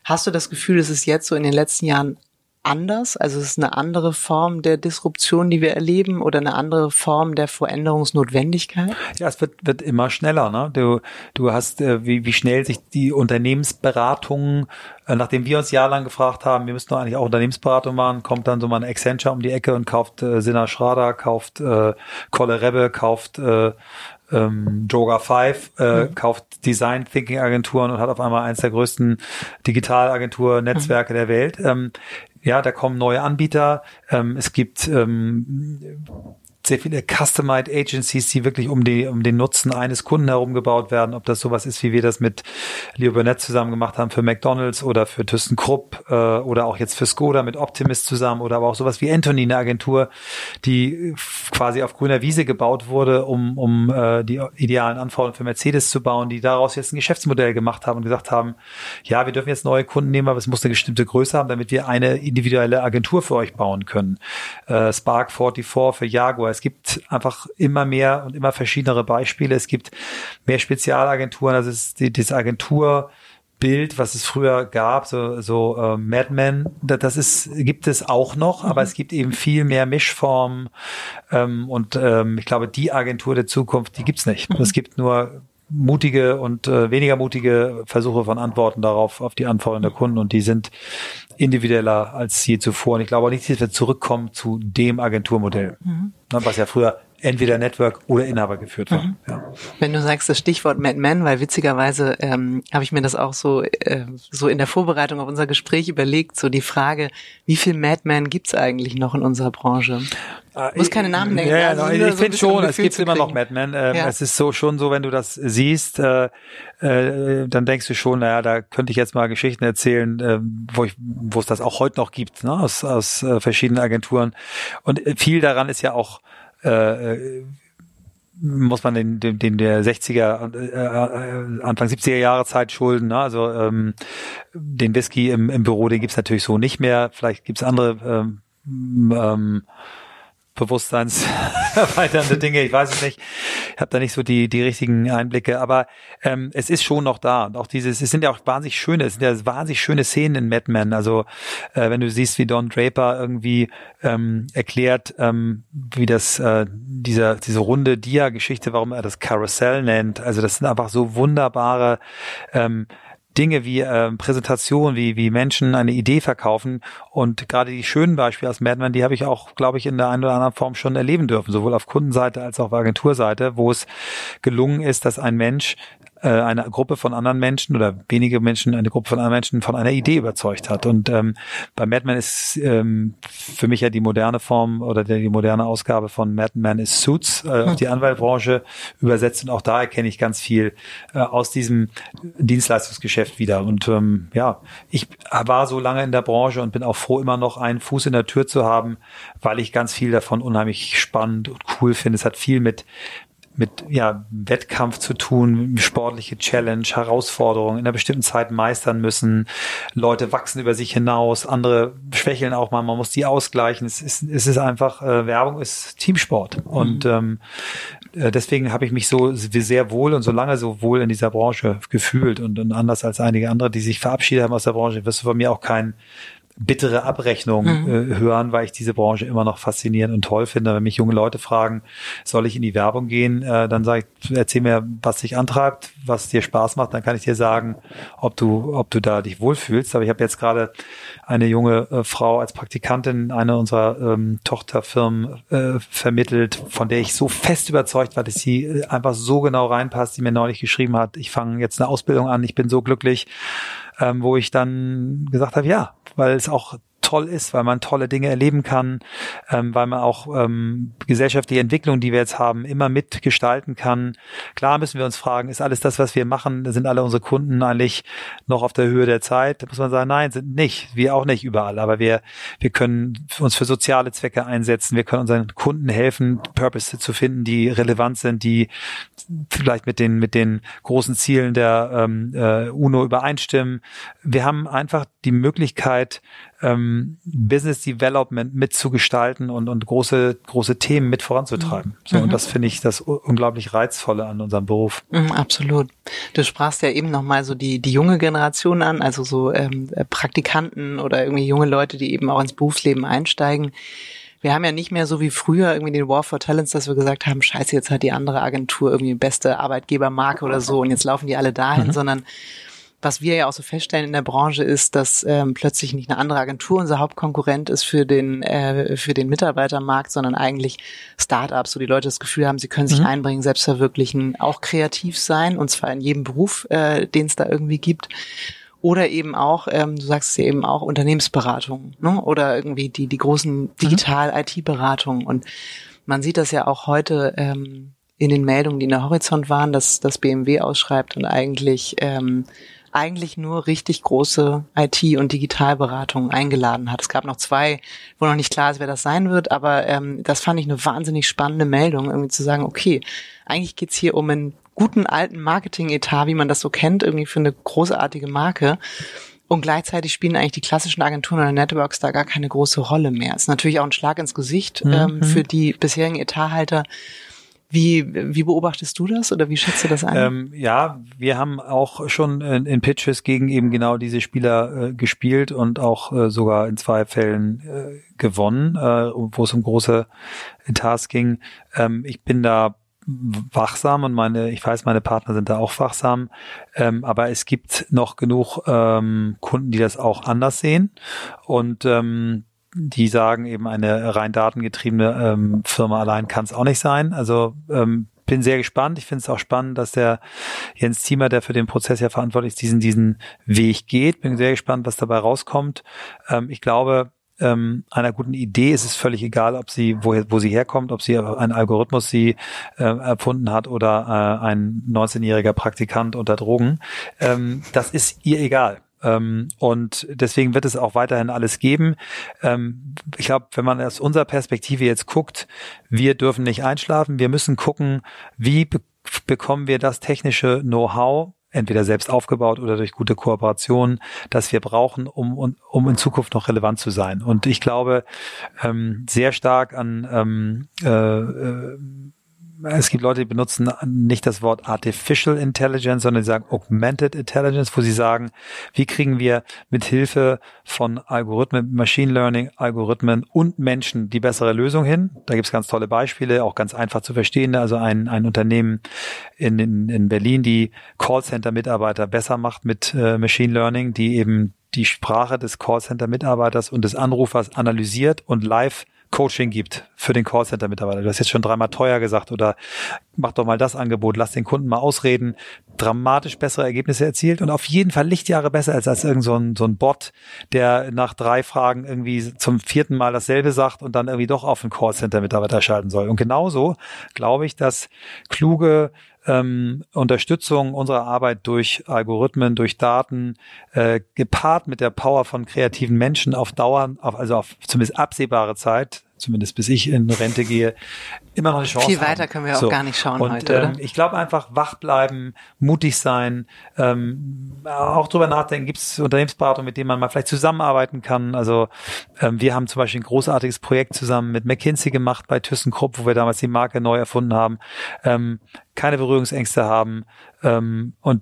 Hast du das Gefühl, es ist jetzt so in den letzten Jahren anders? Also es ist eine andere Form der Disruption, die wir erleben oder eine andere Form der Veränderungsnotwendigkeit? Ja, es wird, wird immer schneller. Ne? Du, du hast, äh, wie, wie schnell sich die Unternehmensberatungen, äh, nachdem wir uns jahrelang gefragt haben, wir müssen doch eigentlich auch Unternehmensberatung machen, kommt dann so mal ein Accenture um die Ecke und kauft äh, Sina Schrader, kauft äh, Kolle Rebbe, kauft äh, ähm, Joga 5 äh, mhm. kauft Design Thinking Agenturen und hat auf einmal eines der größten Digitalagentur-Netzwerke mhm. der Welt. Ähm, ja, da kommen neue Anbieter. Ähm, es gibt ähm, sehr viele Customized Agencies, die wirklich um, die, um den Nutzen eines Kunden herum gebaut werden. Ob das sowas ist, wie wir das mit Leo Burnett zusammen gemacht haben für McDonalds oder für ThyssenKrupp äh, oder auch jetzt für Skoda mit Optimist zusammen oder aber auch sowas wie Anthony, eine Agentur, die quasi auf grüner Wiese gebaut wurde, um, um äh, die idealen Anforderungen für Mercedes zu bauen, die daraus jetzt ein Geschäftsmodell gemacht haben und gesagt haben, ja, wir dürfen jetzt neue Kunden nehmen, aber es muss eine bestimmte Größe haben, damit wir eine individuelle Agentur für euch bauen können. Äh, Spark 44 für Jaguar, es gibt einfach immer mehr und immer verschiedenere Beispiele. Es gibt mehr Spezialagenturen, also es ist die, diese Agentur, Bild, was es früher gab, so, so äh, Mad Men, das ist, gibt es auch noch, mhm. aber es gibt eben viel mehr Mischformen ähm, und ähm, ich glaube, die Agentur der Zukunft, die gibt's nicht. Mhm. Es gibt nur mutige und äh, weniger mutige Versuche von Antworten darauf, auf die Anforderungen der Kunden und die sind individueller als je zuvor. Und ich glaube auch nicht, dass wir zurückkommen zu dem Agenturmodell, mhm. Ne, was ja früher entweder Network oder Inhaber geführt war. Mhm. Ja. Wenn du sagst das Stichwort Mad Men, weil witzigerweise ähm, habe ich mir das auch so äh, so in der Vorbereitung auf unser Gespräch überlegt, so die Frage, wie viel Mad Men gibt's eigentlich noch in unserer Branche? Äh, Muss keine Namen nennen. Ja, ja, also ich so finde schon, es gibt immer noch Mad Men. Ähm, ja. Es ist so schon so, wenn du das siehst, äh, äh, dann denkst du schon, naja, da könnte ich jetzt mal Geschichten erzählen, äh, wo ich, wo es das auch heute noch gibt, ne, aus, aus äh, verschiedenen Agenturen. Und äh, viel daran ist ja auch äh, muss man den, den, den der 60er, äh, Anfang 70er Jahre Zeit schulden. Ne? Also ähm, den Whisky im, im Büro, den gibt's natürlich so nicht mehr. Vielleicht gibt's andere ähm, ähm, bewusstseinserweiternde Dinge, ich weiß es nicht. Ich habe da nicht so die, die richtigen Einblicke, aber ähm, es ist schon noch da. Und auch dieses, es sind ja auch wahnsinnig schöne, es sind ja wahnsinnig schöne Szenen in Mad Men. Also äh, wenn du siehst, wie Don Draper irgendwie ähm, erklärt, ähm, wie das äh, dieser diese runde Dia-Geschichte, warum er das Carousel nennt. Also das sind einfach so wunderbare ähm, Dinge wie äh, Präsentation, wie, wie Menschen eine Idee verkaufen. Und gerade die schönen Beispiele aus Madman, die habe ich auch, glaube ich, in der einen oder anderen Form schon erleben dürfen, sowohl auf Kundenseite als auch auf Agenturseite, wo es gelungen ist, dass ein Mensch äh, eine Gruppe von anderen Menschen oder wenige Menschen, eine Gruppe von anderen Menschen von einer Idee überzeugt hat. Und ähm, bei Madman ist ähm, für mich ja die moderne Form oder die moderne Ausgabe von Madman ist Suits äh, auf die Anwaltbranche übersetzt. Und auch da erkenne ich ganz viel äh, aus diesem Dienstleistungsgeschäft wieder. Und ähm, ja, ich war so lange in der Branche und bin auch froh, immer noch einen Fuß in der Tür zu haben, weil ich ganz viel davon unheimlich spannend und cool finde. Es hat viel mit mit ja, Wettkampf zu tun, sportliche Challenge, Herausforderungen in einer bestimmten Zeit meistern müssen. Leute wachsen über sich hinaus, andere schwächeln auch mal, man muss die ausgleichen. Es ist, es ist einfach, äh, Werbung ist Teamsport. Mhm. Und ähm, äh, deswegen habe ich mich so sehr wohl und so lange so wohl in dieser Branche gefühlt und, und anders als einige andere, die sich verabschiedet haben aus der Branche, wirst du von mir auch keinen bittere Abrechnung mhm. äh, hören, weil ich diese Branche immer noch faszinierend und toll finde. Wenn mich junge Leute fragen, soll ich in die Werbung gehen, äh, dann sage ich, erzähl mir, was dich antreibt, was dir Spaß macht, dann kann ich dir sagen, ob du, ob du da dich wohlfühlst. Aber ich habe jetzt gerade eine junge äh, Frau als Praktikantin einer unserer ähm, Tochterfirmen äh, vermittelt, von der ich so fest überzeugt war, dass sie äh, einfach so genau reinpasst, die mir neulich geschrieben hat, ich fange jetzt eine Ausbildung an, ich bin so glücklich ähm, wo ich dann gesagt habe, ja, weil es auch toll ist, weil man tolle Dinge erleben kann, ähm, weil man auch ähm, gesellschaftliche Entwicklung, die wir jetzt haben, immer mitgestalten kann. Klar müssen wir uns fragen, ist alles das, was wir machen, sind alle unsere Kunden eigentlich noch auf der Höhe der Zeit? Da muss man sagen, nein, sind nicht. Wir auch nicht überall, aber wir, wir können uns für soziale Zwecke einsetzen. Wir können unseren Kunden helfen, Purpose zu finden, die relevant sind, die vielleicht mit den, mit den großen Zielen der ähm, äh, UNO übereinstimmen. Wir haben einfach die Möglichkeit, ähm, Business Development mitzugestalten und, und große, große Themen mit voranzutreiben. Mhm. So, und das finde ich das unglaublich Reizvolle an unserem Beruf. Mhm, absolut. Du sprachst ja eben nochmal so die, die junge Generation an, also so ähm, Praktikanten oder irgendwie junge Leute, die eben auch ins Berufsleben einsteigen wir haben ja nicht mehr so wie früher irgendwie den War for Talents, dass wir gesagt haben, scheiße, jetzt hat die andere Agentur irgendwie beste Arbeitgebermarke oder so und jetzt laufen die alle dahin, mhm. sondern was wir ja auch so feststellen in der Branche ist, dass ähm, plötzlich nicht eine andere Agentur unser Hauptkonkurrent ist für den äh, für den Mitarbeitermarkt, sondern eigentlich Startups, wo die Leute das Gefühl haben, sie können sich mhm. einbringen, selbst verwirklichen, auch kreativ sein und zwar in jedem Beruf, äh, den es da irgendwie gibt oder eben auch, ähm, du sagst es ja eben auch, Unternehmensberatung ne? oder irgendwie die, die großen mhm. Digital-IT-Beratungen und Man sieht das ja auch heute ähm, in den Meldungen, die in der Horizont waren, dass das BMW ausschreibt und eigentlich ähm, eigentlich nur richtig große IT- und Digitalberatungen eingeladen hat. Es gab noch zwei, wo noch nicht klar ist, wer das sein wird, aber ähm, das fand ich eine wahnsinnig spannende Meldung, irgendwie zu sagen, okay, eigentlich geht's hier um einen guten alten Marketing-Etat, wie man das so kennt, irgendwie für eine großartige Marke. Und gleichzeitig spielen eigentlich die klassischen Agenturen oder Networks da gar keine große Rolle mehr. Ist natürlich auch ein Schlag ins Gesicht mhm. ähm, für die bisherigen Etathalter. Wie, wie beobachtest du das oder wie schätzt du das ein? Ähm, ja, wir haben auch schon in, in, Pitches gegen eben genau diese Spieler äh, gespielt und auch äh, sogar in zwei Fällen äh, gewonnen, äh, wo es um große Etats ging. Ähm, ich bin da wachsam und meine, ich weiß, meine Partner sind da auch wachsam, ähm, aber es gibt noch genug ähm, Kunden, die das auch anders sehen und ähm, die sagen eben eine rein datengetriebene ähm, Firma allein kann es auch nicht sein. Also ähm, bin sehr gespannt. Ich finde es auch spannend, dass der Jens Ziemer, der für den Prozess ja verantwortlich ist, diesen diesen Weg geht. Bin sehr gespannt, was dabei rauskommt. Ähm, ich glaube, ähm, einer guten Idee ist es völlig egal, ob sie woher, wo sie herkommt, ob sie einen Algorithmus sie äh, erfunden hat oder äh, ein 19-jähriger Praktikant unter Drogen. Ähm, das ist ihr egal. Ähm, und deswegen wird es auch weiterhin alles geben. Ähm, ich glaube, wenn man aus unserer Perspektive jetzt guckt, wir dürfen nicht einschlafen. Wir müssen gucken, wie be bekommen wir das technische Know-how entweder selbst aufgebaut oder durch gute Kooperation, das wir brauchen, um, um, um in Zukunft noch relevant zu sein. Und ich glaube ähm, sehr stark an ähm, äh, äh, es gibt Leute, die benutzen nicht das Wort Artificial Intelligence, sondern die sagen Augmented Intelligence, wo sie sagen, wie kriegen wir mit Hilfe von Algorithmen, Machine Learning, Algorithmen und Menschen die bessere Lösung hin. Da gibt es ganz tolle Beispiele, auch ganz einfach zu verstehen. Also ein, ein Unternehmen in, in, in Berlin, die Callcenter-Mitarbeiter besser macht mit äh, Machine Learning, die eben die Sprache des Callcenter-Mitarbeiters und des Anrufers analysiert und live Coaching gibt für den Callcenter-Mitarbeiter. Du hast jetzt schon dreimal teuer gesagt oder mach doch mal das Angebot, lass den Kunden mal ausreden, dramatisch bessere Ergebnisse erzielt und auf jeden Fall Lichtjahre besser als, als irgend so ein, so ein Bot, der nach drei Fragen irgendwie zum vierten Mal dasselbe sagt und dann irgendwie doch auf einen Callcenter-Mitarbeiter schalten soll. Und genauso glaube ich, dass kluge ähm, Unterstützung unserer Arbeit durch Algorithmen, durch Daten, äh, gepaart mit der Power von kreativen Menschen auf Dauer, auf, also auf zumindest absehbare Zeit, zumindest bis ich in Rente gehe, immer noch eine Chance Viel weiter haben. können wir auch so. gar nicht schauen und, heute, oder? Ähm, ich glaube einfach wach bleiben, mutig sein, ähm, auch drüber nachdenken, gibt es Unternehmensberatung, mit denen man mal vielleicht zusammenarbeiten kann. Also ähm, wir haben zum Beispiel ein großartiges Projekt zusammen mit McKinsey gemacht bei ThyssenKrupp, wo wir damals die Marke neu erfunden haben. Ähm, keine Berührungsängste haben ähm, und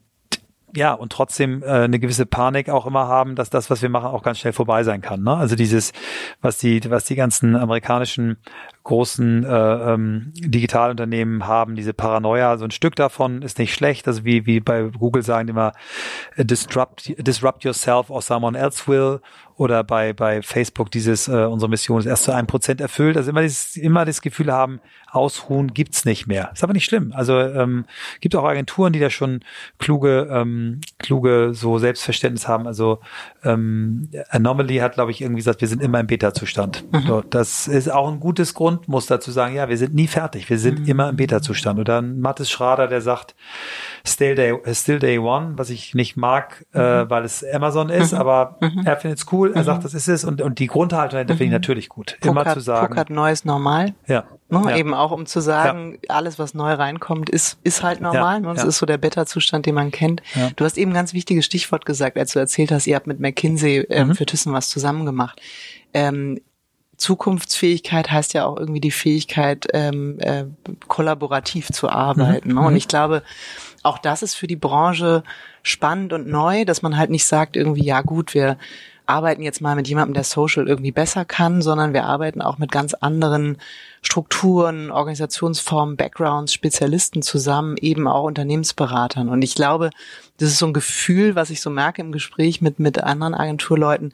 ja, und trotzdem äh, eine gewisse Panik auch immer haben, dass das, was wir machen, auch ganz schnell vorbei sein kann. Ne? Also dieses, was die, was die ganzen amerikanischen großen äh, ähm, Digitalunternehmen haben, diese Paranoia, so ein Stück davon ist nicht schlecht. Also wie, wie bei Google sagen immer, äh, disrupt, disrupt yourself or someone else will. Oder bei, bei Facebook dieses, äh, unsere Mission ist erst zu einem Prozent erfüllt. Also immer, dieses, immer das Gefühl haben, ausruhen gibt's nicht mehr. Ist aber nicht schlimm. Also ähm, gibt auch Agenturen, die da schon kluge, ähm, kluge so Selbstverständnis haben. Also ähm, Anomaly hat, glaube ich, irgendwie gesagt, wir sind immer im Beta-Zustand. Mhm. So, das ist auch ein gutes Grund Grundmuster zu sagen, ja, wir sind nie fertig, wir sind mhm. immer im Beta-Zustand. Oder ein Mathis Schrader, der sagt, Still Day, Still Day One, was ich nicht mag, äh, mhm. äh, weil es Amazon ist, mhm. aber mhm. er findet es cool, er mhm. sagt, das ist es und, und die Grundhaltung dahinter finde ich natürlich gut. Puck immer hat, zu sagen. Puck hat neues Normal. Ja. Ne? ja. Eben auch, um zu sagen, ja. alles, was neu reinkommt, ist, ist halt normal. Ja. Ne? Das ist so der Beta-Zustand, den man kennt. Du hast eben ein ganz wichtiges Stichwort gesagt, als du erzählt hast, ihr habt mit McKinsey ähm, mhm. für Thyssen was zusammen gemacht. Ähm, Zukunftsfähigkeit heißt ja auch irgendwie die Fähigkeit, ähm, äh, kollaborativ zu arbeiten. Mhm. Ne? Und mhm. ich glaube, auch das ist für die Branche spannend und neu, dass man halt nicht sagt irgendwie, ja gut, wir arbeiten jetzt mal mit jemandem, der Social irgendwie besser kann, sondern wir arbeiten auch mit ganz anderen Strukturen, Organisationsformen, Backgrounds, Spezialisten zusammen, eben auch Unternehmensberatern. Und ich glaube, das ist so ein Gefühl, was ich so merke im Gespräch mit, mit anderen Agenturleuten,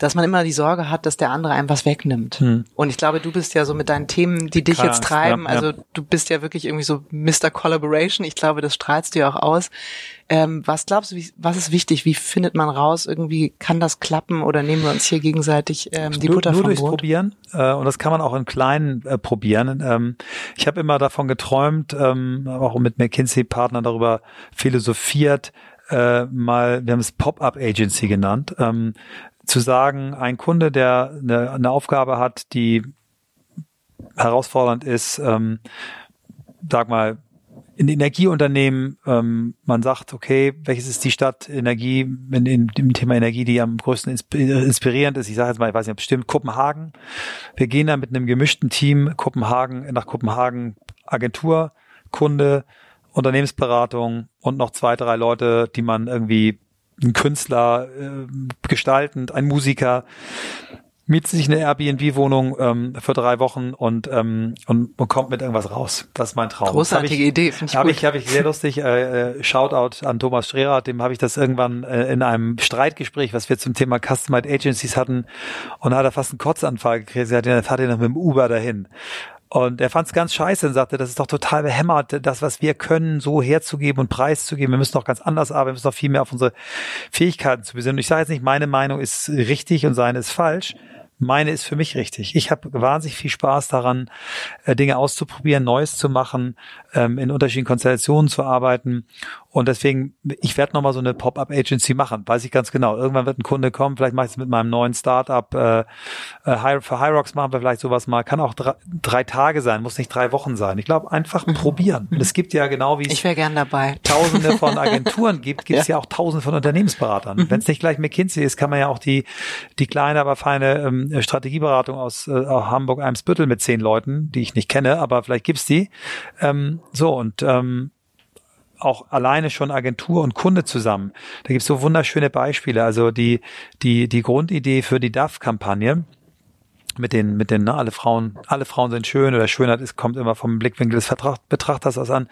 dass man immer die Sorge hat, dass der andere einem was wegnimmt. Hm. Und ich glaube, du bist ja so mit deinen Themen, die dich Klar, jetzt treiben, ja, ja. also du bist ja wirklich irgendwie so Mr. Collaboration. Ich glaube, das strahlst du ja auch aus. Ähm, was glaubst du, wie, was ist wichtig? Wie findet man raus? Irgendwie kann das klappen oder nehmen wir uns hier gegenseitig ähm, die nur, Butter nur vom durchs Brot? Probieren. Äh, und das kann man auch in kleinen äh, auszuprobieren. Ähm, ich habe immer davon geträumt, ähm, auch mit McKinsey-Partnern darüber philosophiert, äh, mal, wir haben es Pop-up Agency genannt, ähm, zu sagen, ein Kunde, der eine, eine Aufgabe hat, die herausfordernd ist, ähm, sag mal, in Energieunternehmen, ähm, man sagt, okay, welches ist die Stadt Energie, in, in dem Thema Energie, die am größten inspirierend ist, ich sage jetzt mal, ich weiß nicht, bestimmt Kopenhagen. Wir gehen da mit einem gemischten Team Kopenhagen nach Kopenhagen Agentur, Kunde, Unternehmensberatung und noch zwei, drei Leute, die man irgendwie ein Künstler äh, gestaltend, ein Musiker, mietet sich eine Airbnb-Wohnung ähm, für drei Wochen und, ähm, und, und kommt mit irgendwas raus. Das ist mein Traum. Großartige ich, Idee, finde ich hab gut. Ich, habe ich sehr lustig, äh, äh, Shoutout an Thomas Strehrath, dem habe ich das irgendwann äh, in einem Streitgespräch, was wir zum Thema Customized Agencies hatten, und da hat er fast einen Kotzanfall gekriegt. Er hat ihn, fahrt ihn noch mit dem Uber dahin. Und er fand es ganz scheiße und sagte, das ist doch total behämmert, das, was wir können, so herzugeben und preiszugeben. Wir müssen doch ganz anders arbeiten, wir müssen doch viel mehr auf unsere Fähigkeiten zu besinnen. Und ich sage jetzt nicht, meine Meinung ist richtig und seine ist falsch meine ist für mich richtig. Ich habe wahnsinnig viel Spaß daran, äh, Dinge auszuprobieren, Neues zu machen, ähm, in unterschiedlichen Konstellationen zu arbeiten. Und deswegen, ich werde nochmal so eine Pop-Up-Agency machen, weiß ich ganz genau. Irgendwann wird ein Kunde kommen, vielleicht mache ich es mit meinem neuen Startup. Äh, äh, für Hyrox machen wir vielleicht sowas mal. Kann auch drei, drei Tage sein, muss nicht drei Wochen sein. Ich glaube, einfach mhm. probieren. Und es gibt ja genau wie es ich gern dabei. Tausende von Agenturen gibt, gibt es ja. ja. auch Tausende von Unternehmensberatern. Mhm. Wenn es nicht gleich McKinsey ist, kann man ja auch die, die kleine, aber feine ähm, Strategieberatung aus äh, Hamburg-Eimsbüttel mit zehn Leuten, die ich nicht kenne, aber vielleicht gibt's die. Ähm, so, und ähm, auch alleine schon Agentur und Kunde zusammen. Da gibt's so wunderschöne Beispiele. Also die, die, die Grundidee für die DAF-Kampagne mit den, mit den, ne, alle Frauen, alle Frauen sind schön oder Schönheit ist, kommt immer vom Blickwinkel des Betrachters aus an.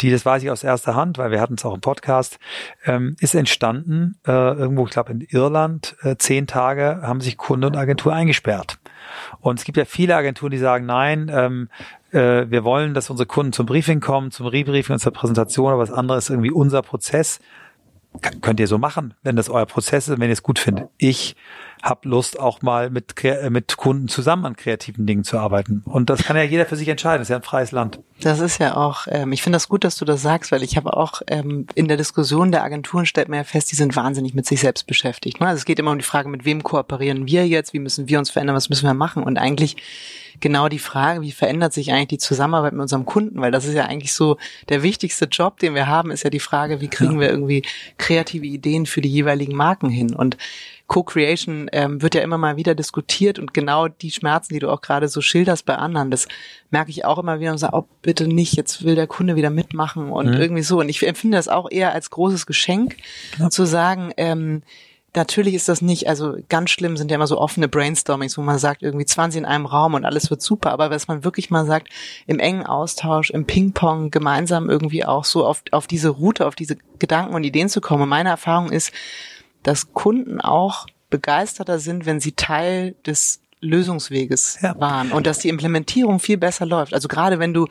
Die, das weiß ich aus erster Hand, weil wir hatten es auch im Podcast, ähm, ist entstanden, äh, irgendwo, ich glaube in Irland, äh, zehn Tage haben sich Kunde und Agentur eingesperrt. Und es gibt ja viele Agenturen, die sagen, nein, ähm, äh, wir wollen, dass unsere Kunden zum Briefing kommen, zum Rebriefing und zur Präsentation, aber das andere ist irgendwie unser Prozess. könnt ihr so machen, wenn das euer Prozess ist, wenn ihr es gut findet. Ich habe Lust, auch mal mit, mit Kunden zusammen an kreativen Dingen zu arbeiten. Und das kann ja jeder für sich entscheiden. Das ist ja ein freies Land. Das ist ja auch, ähm, ich finde das gut, dass du das sagst, weil ich habe auch ähm, in der Diskussion der Agenturen stellt man ja fest, die sind wahnsinnig mit sich selbst beschäftigt. Ne? Also es geht immer um die Frage, mit wem kooperieren wir jetzt, wie müssen wir uns verändern, was müssen wir machen? Und eigentlich genau die Frage, wie verändert sich eigentlich die Zusammenarbeit mit unserem Kunden? Weil das ist ja eigentlich so der wichtigste Job, den wir haben, ist ja die Frage, wie kriegen ja. wir irgendwie kreative Ideen für die jeweiligen Marken hin? Und Co-Creation ähm, wird ja immer mal wieder diskutiert und genau die Schmerzen, die du auch gerade so schilderst bei anderen, das merke ich auch immer wieder und sage, oh, bitte nicht, jetzt will der Kunde wieder mitmachen und mhm. irgendwie so. Und ich empfinde das auch eher als großes Geschenk, ja. zu sagen, ähm, natürlich ist das nicht, also ganz schlimm sind ja immer so offene Brainstormings, wo man sagt, irgendwie 20 in einem Raum und alles wird super, aber was man wirklich mal sagt, im engen Austausch, im Ping-Pong gemeinsam irgendwie auch so auf, auf diese Route, auf diese Gedanken und Ideen zu kommen. Und meine Erfahrung ist, dass Kunden auch begeisterter sind, wenn sie Teil des Lösungsweges ja. waren und dass die Implementierung viel besser läuft. Also gerade wenn du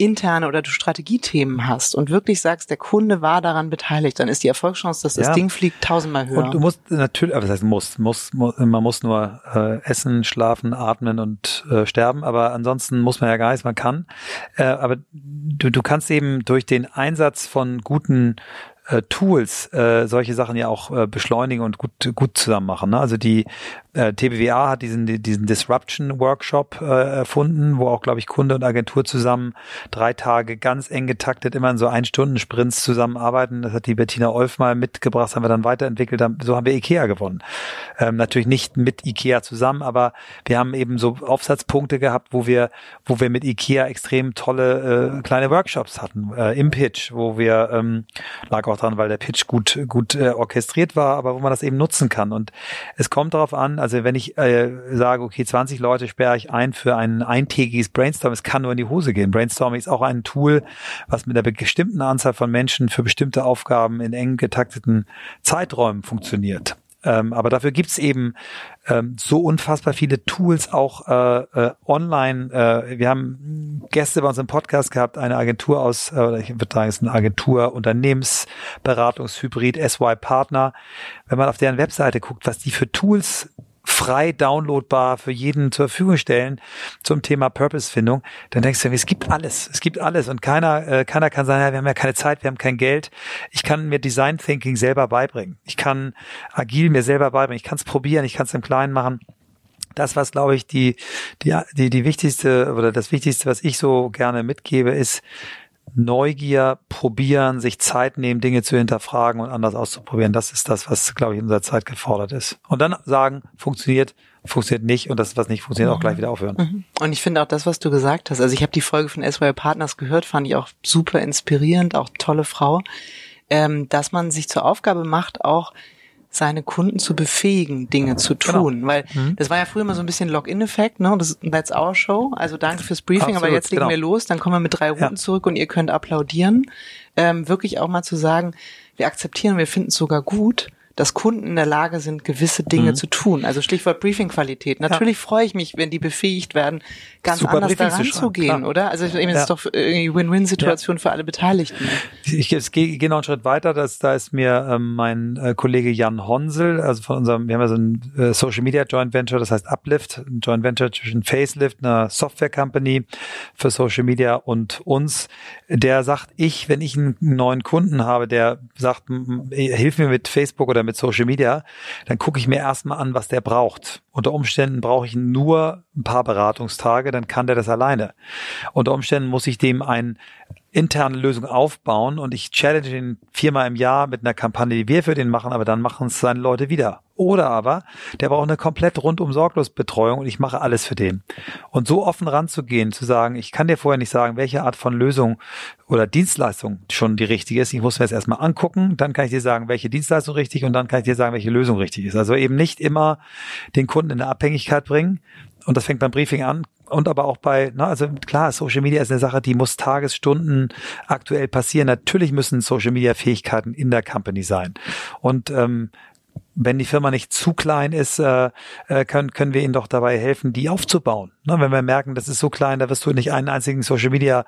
interne oder du Strategiethemen hast und wirklich sagst, der Kunde war daran beteiligt, dann ist die Erfolgschance, dass das ja. Ding fliegt, tausendmal höher. Und du musst natürlich, aber das heißt muss, muss, muss man muss nur äh, essen, schlafen, atmen und äh, sterben, aber ansonsten muss man ja gar nichts, man kann. Äh, aber du, du kannst eben durch den Einsatz von guten äh, Tools äh, solche Sachen ja auch äh, beschleunigen und gut gut zusammen machen. Ne? Also die äh, TBWA hat diesen diesen Disruption Workshop äh, erfunden, wo auch glaube ich Kunde und Agentur zusammen drei Tage ganz eng getaktet immer in so ein Stunden Sprints zusammenarbeiten. Das hat die Bettina Olf mal mitgebracht, haben wir dann weiterentwickelt. So haben wir Ikea gewonnen. Ähm, natürlich nicht mit Ikea zusammen, aber wir haben eben so Aufsatzpunkte gehabt, wo wir wo wir mit Ikea extrem tolle äh, kleine Workshops hatten äh, im Pitch, wo wir ähm, lag auch dran, weil der Pitch gut, gut äh, orchestriert war, aber wo man das eben nutzen kann. Und es kommt darauf an, also wenn ich äh, sage, okay, 20 Leute sperre ich ein für ein eintägiges Brainstorm, es kann nur in die Hose gehen. Brainstorming ist auch ein Tool, was mit einer bestimmten Anzahl von Menschen für bestimmte Aufgaben in eng getakteten Zeiträumen funktioniert. Ähm, aber dafür gibt's eben ähm, so unfassbar viele Tools auch äh, äh, online. Äh, wir haben Gäste bei uns im Podcast gehabt, eine Agentur aus, äh, ich würde sagen, es ist eine Agentur, Unternehmensberatungshybrid, SY Partner. Wenn man auf deren Webseite guckt, was die für Tools frei downloadbar für jeden zur Verfügung stellen zum Thema Purpose-Findung, dann denkst du, es gibt alles, es gibt alles und keiner, äh, keiner kann sagen, ja, wir haben ja keine Zeit, wir haben kein Geld. Ich kann mir Design Thinking selber beibringen. Ich kann agil mir selber beibringen. Ich kann es probieren, ich kann es im Kleinen machen das, was glaube ich die, die, die, die wichtigste oder das Wichtigste, was ich so gerne mitgebe, ist Neugier, probieren, sich Zeit nehmen, Dinge zu hinterfragen und anders auszuprobieren. Das ist das, was, glaube ich, in unserer Zeit gefordert ist. Und dann sagen, funktioniert, funktioniert nicht und das, was nicht funktioniert, auch gleich wieder aufhören. Mhm. Und ich finde auch das, was du gesagt hast, also ich habe die Folge von SY Partners gehört, fand ich auch super inspirierend, auch tolle Frau, ähm, dass man sich zur Aufgabe macht, auch seine Kunden zu befähigen, Dinge zu genau. tun. Genau. Weil mhm. das war ja früher immer so ein bisschen Login-Effekt, ne? Das, that's our show. Also danke fürs Briefing, Absolut, aber jetzt legen genau. wir los, dann kommen wir mit drei Runden ja. zurück und ihr könnt applaudieren. Ähm, wirklich auch mal zu sagen, wir akzeptieren, wir finden es sogar gut dass Kunden in der Lage sind, gewisse Dinge mhm. zu tun. Also Stichwort Briefing-Qualität. Natürlich ja. freue ich mich, wenn die befähigt werden, ganz Super anders daran zu, zu gehen, klar. oder? Also ich meine, ja. ist doch irgendwie Win-Win-Situation ja. für alle Beteiligten. Ich, ich gehe geh noch einen Schritt weiter. dass da ist mir ähm, mein äh, Kollege Jan Honsel, also von unserem, wir haben ja so ein äh, Social Media Joint Venture, das heißt Uplift, ein Joint Venture zwischen Facelift, einer Software Company für Social Media und uns. Der sagt, ich, wenn ich einen neuen Kunden habe, der sagt, hilf mir mit Facebook oder mit mit Social Media, dann gucke ich mir erstmal an, was der braucht. Unter Umständen brauche ich nur ein paar Beratungstage, dann kann der das alleine. Unter Umständen muss ich dem ein interne Lösung aufbauen und ich challenge ihn viermal im Jahr mit einer Kampagne, die wir für den machen, aber dann machen es seine Leute wieder. Oder aber, der braucht eine komplett rundum sorglos Betreuung und ich mache alles für den. Und so offen ranzugehen, zu sagen, ich kann dir vorher nicht sagen, welche Art von Lösung oder Dienstleistung schon die richtige ist. Ich muss mir das erstmal angucken, dann kann ich dir sagen, welche Dienstleistung richtig und dann kann ich dir sagen, welche Lösung richtig ist. Also eben nicht immer den Kunden in eine Abhängigkeit bringen, und das fängt beim Briefing an und aber auch bei, na, also klar, Social Media ist eine Sache, die muss Tagesstunden aktuell passieren. Natürlich müssen Social Media Fähigkeiten in der Company sein. Und ähm, wenn die Firma nicht zu klein ist, äh, äh, können, können wir ihnen doch dabei helfen, die aufzubauen. Ne, wenn wir merken, das ist so klein, da wirst du nicht einen einzigen Social Media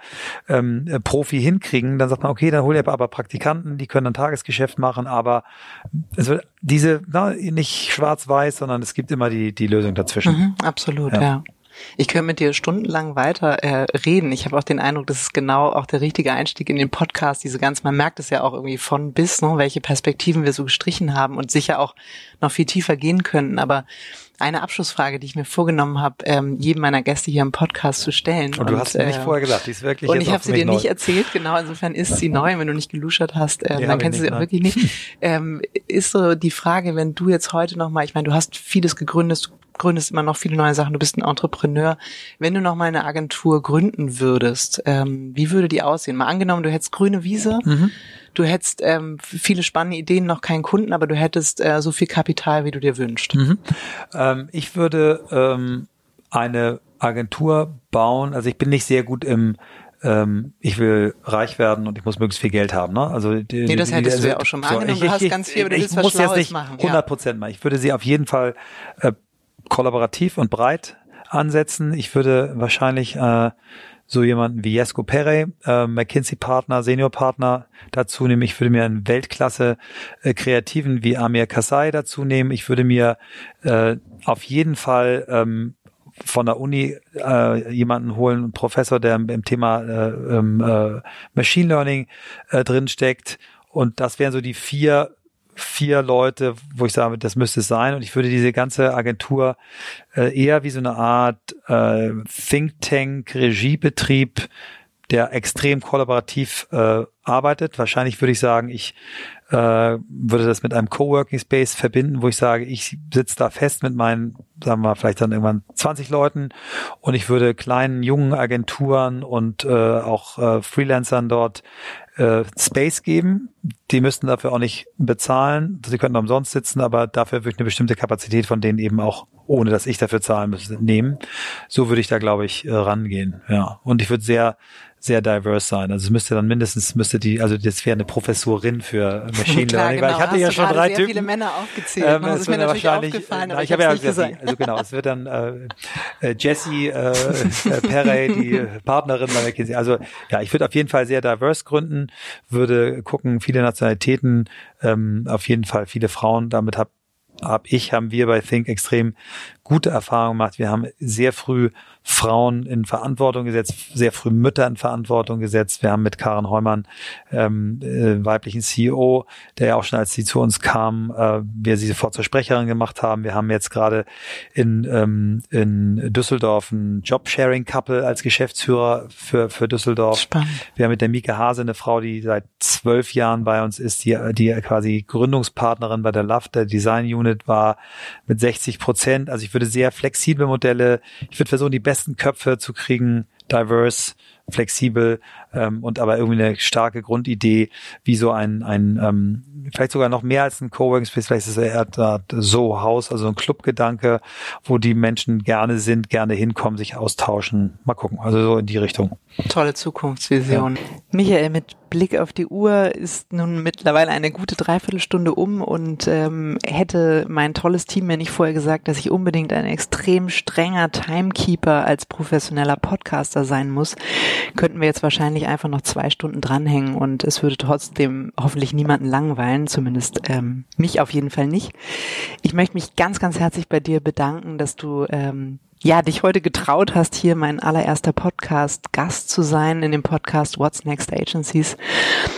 ähm, äh, Profi hinkriegen, dann sagt man, okay, dann hol dir aber Praktikanten, die können ein Tagesgeschäft machen, aber also diese, na, nicht schwarz-weiß, sondern es gibt immer die, die Lösung dazwischen. Mhm, absolut, ja. ja. Ich könnte mit dir stundenlang weiter äh, reden. Ich habe auch den Eindruck, das ist genau auch der richtige Einstieg in den Podcast. Diese ganz, man merkt es ja auch irgendwie von bis, ne, welche Perspektiven wir so gestrichen haben und sicher auch noch viel tiefer gehen könnten. Aber eine Abschlussfrage, die ich mir vorgenommen habe, ähm, jedem meiner Gäste hier im Podcast zu stellen. Und du und, hast äh, nicht vorher gesagt, die ist wirklich Und ich habe sie dir neu. nicht erzählt, genau, insofern ist sie neu. Wenn du nicht geluschert hast, ähm, dann kennst du sie auch wirklich nicht. Ähm, ist so die Frage, wenn du jetzt heute nochmal, ich meine, du hast vieles gegründet, du gründest immer noch viele neue Sachen, du bist ein Entrepreneur. Wenn du noch mal eine Agentur gründen würdest, ähm, wie würde die aussehen? Mal angenommen, du hättest grüne Wiese, mhm. Du hättest ähm, viele spannende Ideen, noch keinen Kunden, aber du hättest äh, so viel Kapital, wie du dir wünschst. Mhm. Ähm, ich würde ähm, eine Agentur bauen, also ich bin nicht sehr gut im ähm, ich will reich werden und ich muss möglichst viel Geld haben. Ne? Also die, nee, das hättest die, die, du ja auch schon mal so, angenommen. Ich, du hast ganz viel, aber du willst was muss jetzt nicht machen. 100 Prozent ja. machen. Ich würde sie auf jeden Fall äh, kollaborativ und breit ansetzen. Ich würde wahrscheinlich äh, so jemanden wie Jesko Perry, äh, McKinsey-Partner, Senior-Partner dazu nehmen. Ich würde mir einen Weltklasse-Kreativen äh, wie Amir Kasai dazu nehmen. Ich würde mir äh, auf jeden Fall ähm, von der Uni äh, jemanden holen, einen Professor, der im, im Thema äh, ähm, äh, Machine Learning äh, drin steckt. Und das wären so die vier vier Leute, wo ich sage, das müsste es sein. Und ich würde diese ganze Agentur äh, eher wie so eine Art äh, Think Tank, Regiebetrieb, der extrem kollaborativ äh, arbeitet. Wahrscheinlich würde ich sagen, ich äh, würde das mit einem Coworking Space verbinden, wo ich sage, ich sitze da fest mit meinen, sagen wir mal, vielleicht dann irgendwann 20 Leuten und ich würde kleinen, jungen Agenturen und äh, auch äh, Freelancern dort äh, Space geben. Die müssten dafür auch nicht bezahlen. Sie könnten umsonst sitzen, aber dafür würde ich eine bestimmte Kapazität von denen eben auch, ohne dass ich dafür zahlen müsste, nehmen. So würde ich da, glaube ich, äh, rangehen. Ja. Und ich würde sehr, sehr diverse sein. Also es müsste dann mindestens müsste die, also das wäre eine Professorin für Machine Klar, Learning, genau. weil ich hatte Hast ja schon drei sehr Typen. viele Männer aufgezählt. Ähm, das ist mir natürlich aufgefallen, äh, aber ich, habe ja gesagt, also genau, es wird dann äh, äh, Jessie äh, Perry, die Partnerin bei McKinsey. Also ja, ich würde auf jeden Fall sehr diverse gründen, würde gucken, viele Nationalitäten, ähm, auf jeden Fall viele Frauen. Damit habe habe ich, haben wir bei Think extrem gute Erfahrungen gemacht. Wir haben sehr früh Frauen in Verantwortung gesetzt, sehr früh Mütter in Verantwortung gesetzt. Wir haben mit Karen Heumann, ähm, äh, weiblichen CEO, der ja auch schon als sie zu uns kam, äh, wir sie sofort zur Sprecherin gemacht haben. Wir haben jetzt gerade in, ähm, in Düsseldorf ein Jobsharing-Couple als Geschäftsführer für, für Düsseldorf. Spannend. Wir haben mit der Mieke Hase eine Frau, die seit zwölf Jahren bei uns ist, die, die quasi Gründungspartnerin bei der LAF, der Design Unit war mit 60 Prozent. Also ich würde sehr flexible Modelle, ich würde versuchen, die besten Köpfe zu kriegen, diverse, flexibel ähm, und aber irgendwie eine starke Grundidee, wie so ein, ein ähm, vielleicht sogar noch mehr als ein Coworking Space, vielleicht ist es eher so Haus, also ein Clubgedanke, wo die Menschen gerne sind, gerne hinkommen, sich austauschen. Mal gucken, also so in die Richtung. Tolle Zukunftsvision. Ja. Michael, mit Blick auf die Uhr ist nun mittlerweile eine gute Dreiviertelstunde um und ähm, hätte mein tolles Team mir nicht vorher gesagt, dass ich unbedingt ein extrem strenger Timekeeper als professioneller Podcaster sein muss, könnten wir jetzt wahrscheinlich einfach noch zwei Stunden dranhängen und es würde trotzdem hoffentlich niemanden langweilen, zumindest ähm, mich auf jeden Fall nicht. Ich möchte mich ganz, ganz herzlich bei dir bedanken, dass du ähm, ja, dich heute getraut hast, hier mein allererster Podcast Gast zu sein in dem Podcast What's Next Agencies.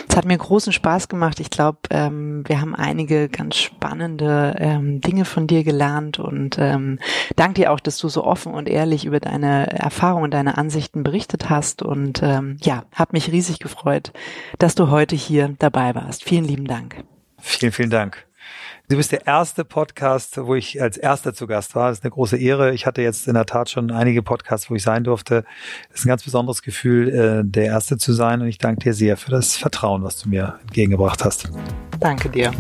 Es hat mir großen Spaß gemacht. Ich glaube, ähm, wir haben einige ganz spannende ähm, Dinge von dir gelernt und ähm, danke dir auch, dass du so offen und ehrlich über deine Erfahrungen, deine Ansichten berichtet hast und ähm, ja, habe mich riesig gefreut, dass du heute hier dabei warst. Vielen lieben Dank. Vielen, vielen Dank. Du bist der erste Podcast, wo ich als erster zu Gast war. Das ist eine große Ehre. Ich hatte jetzt in der Tat schon einige Podcasts, wo ich sein durfte. Das ist ein ganz besonderes Gefühl, äh, der Erste zu sein. Und ich danke dir sehr für das Vertrauen, was du mir entgegengebracht hast. Danke dir.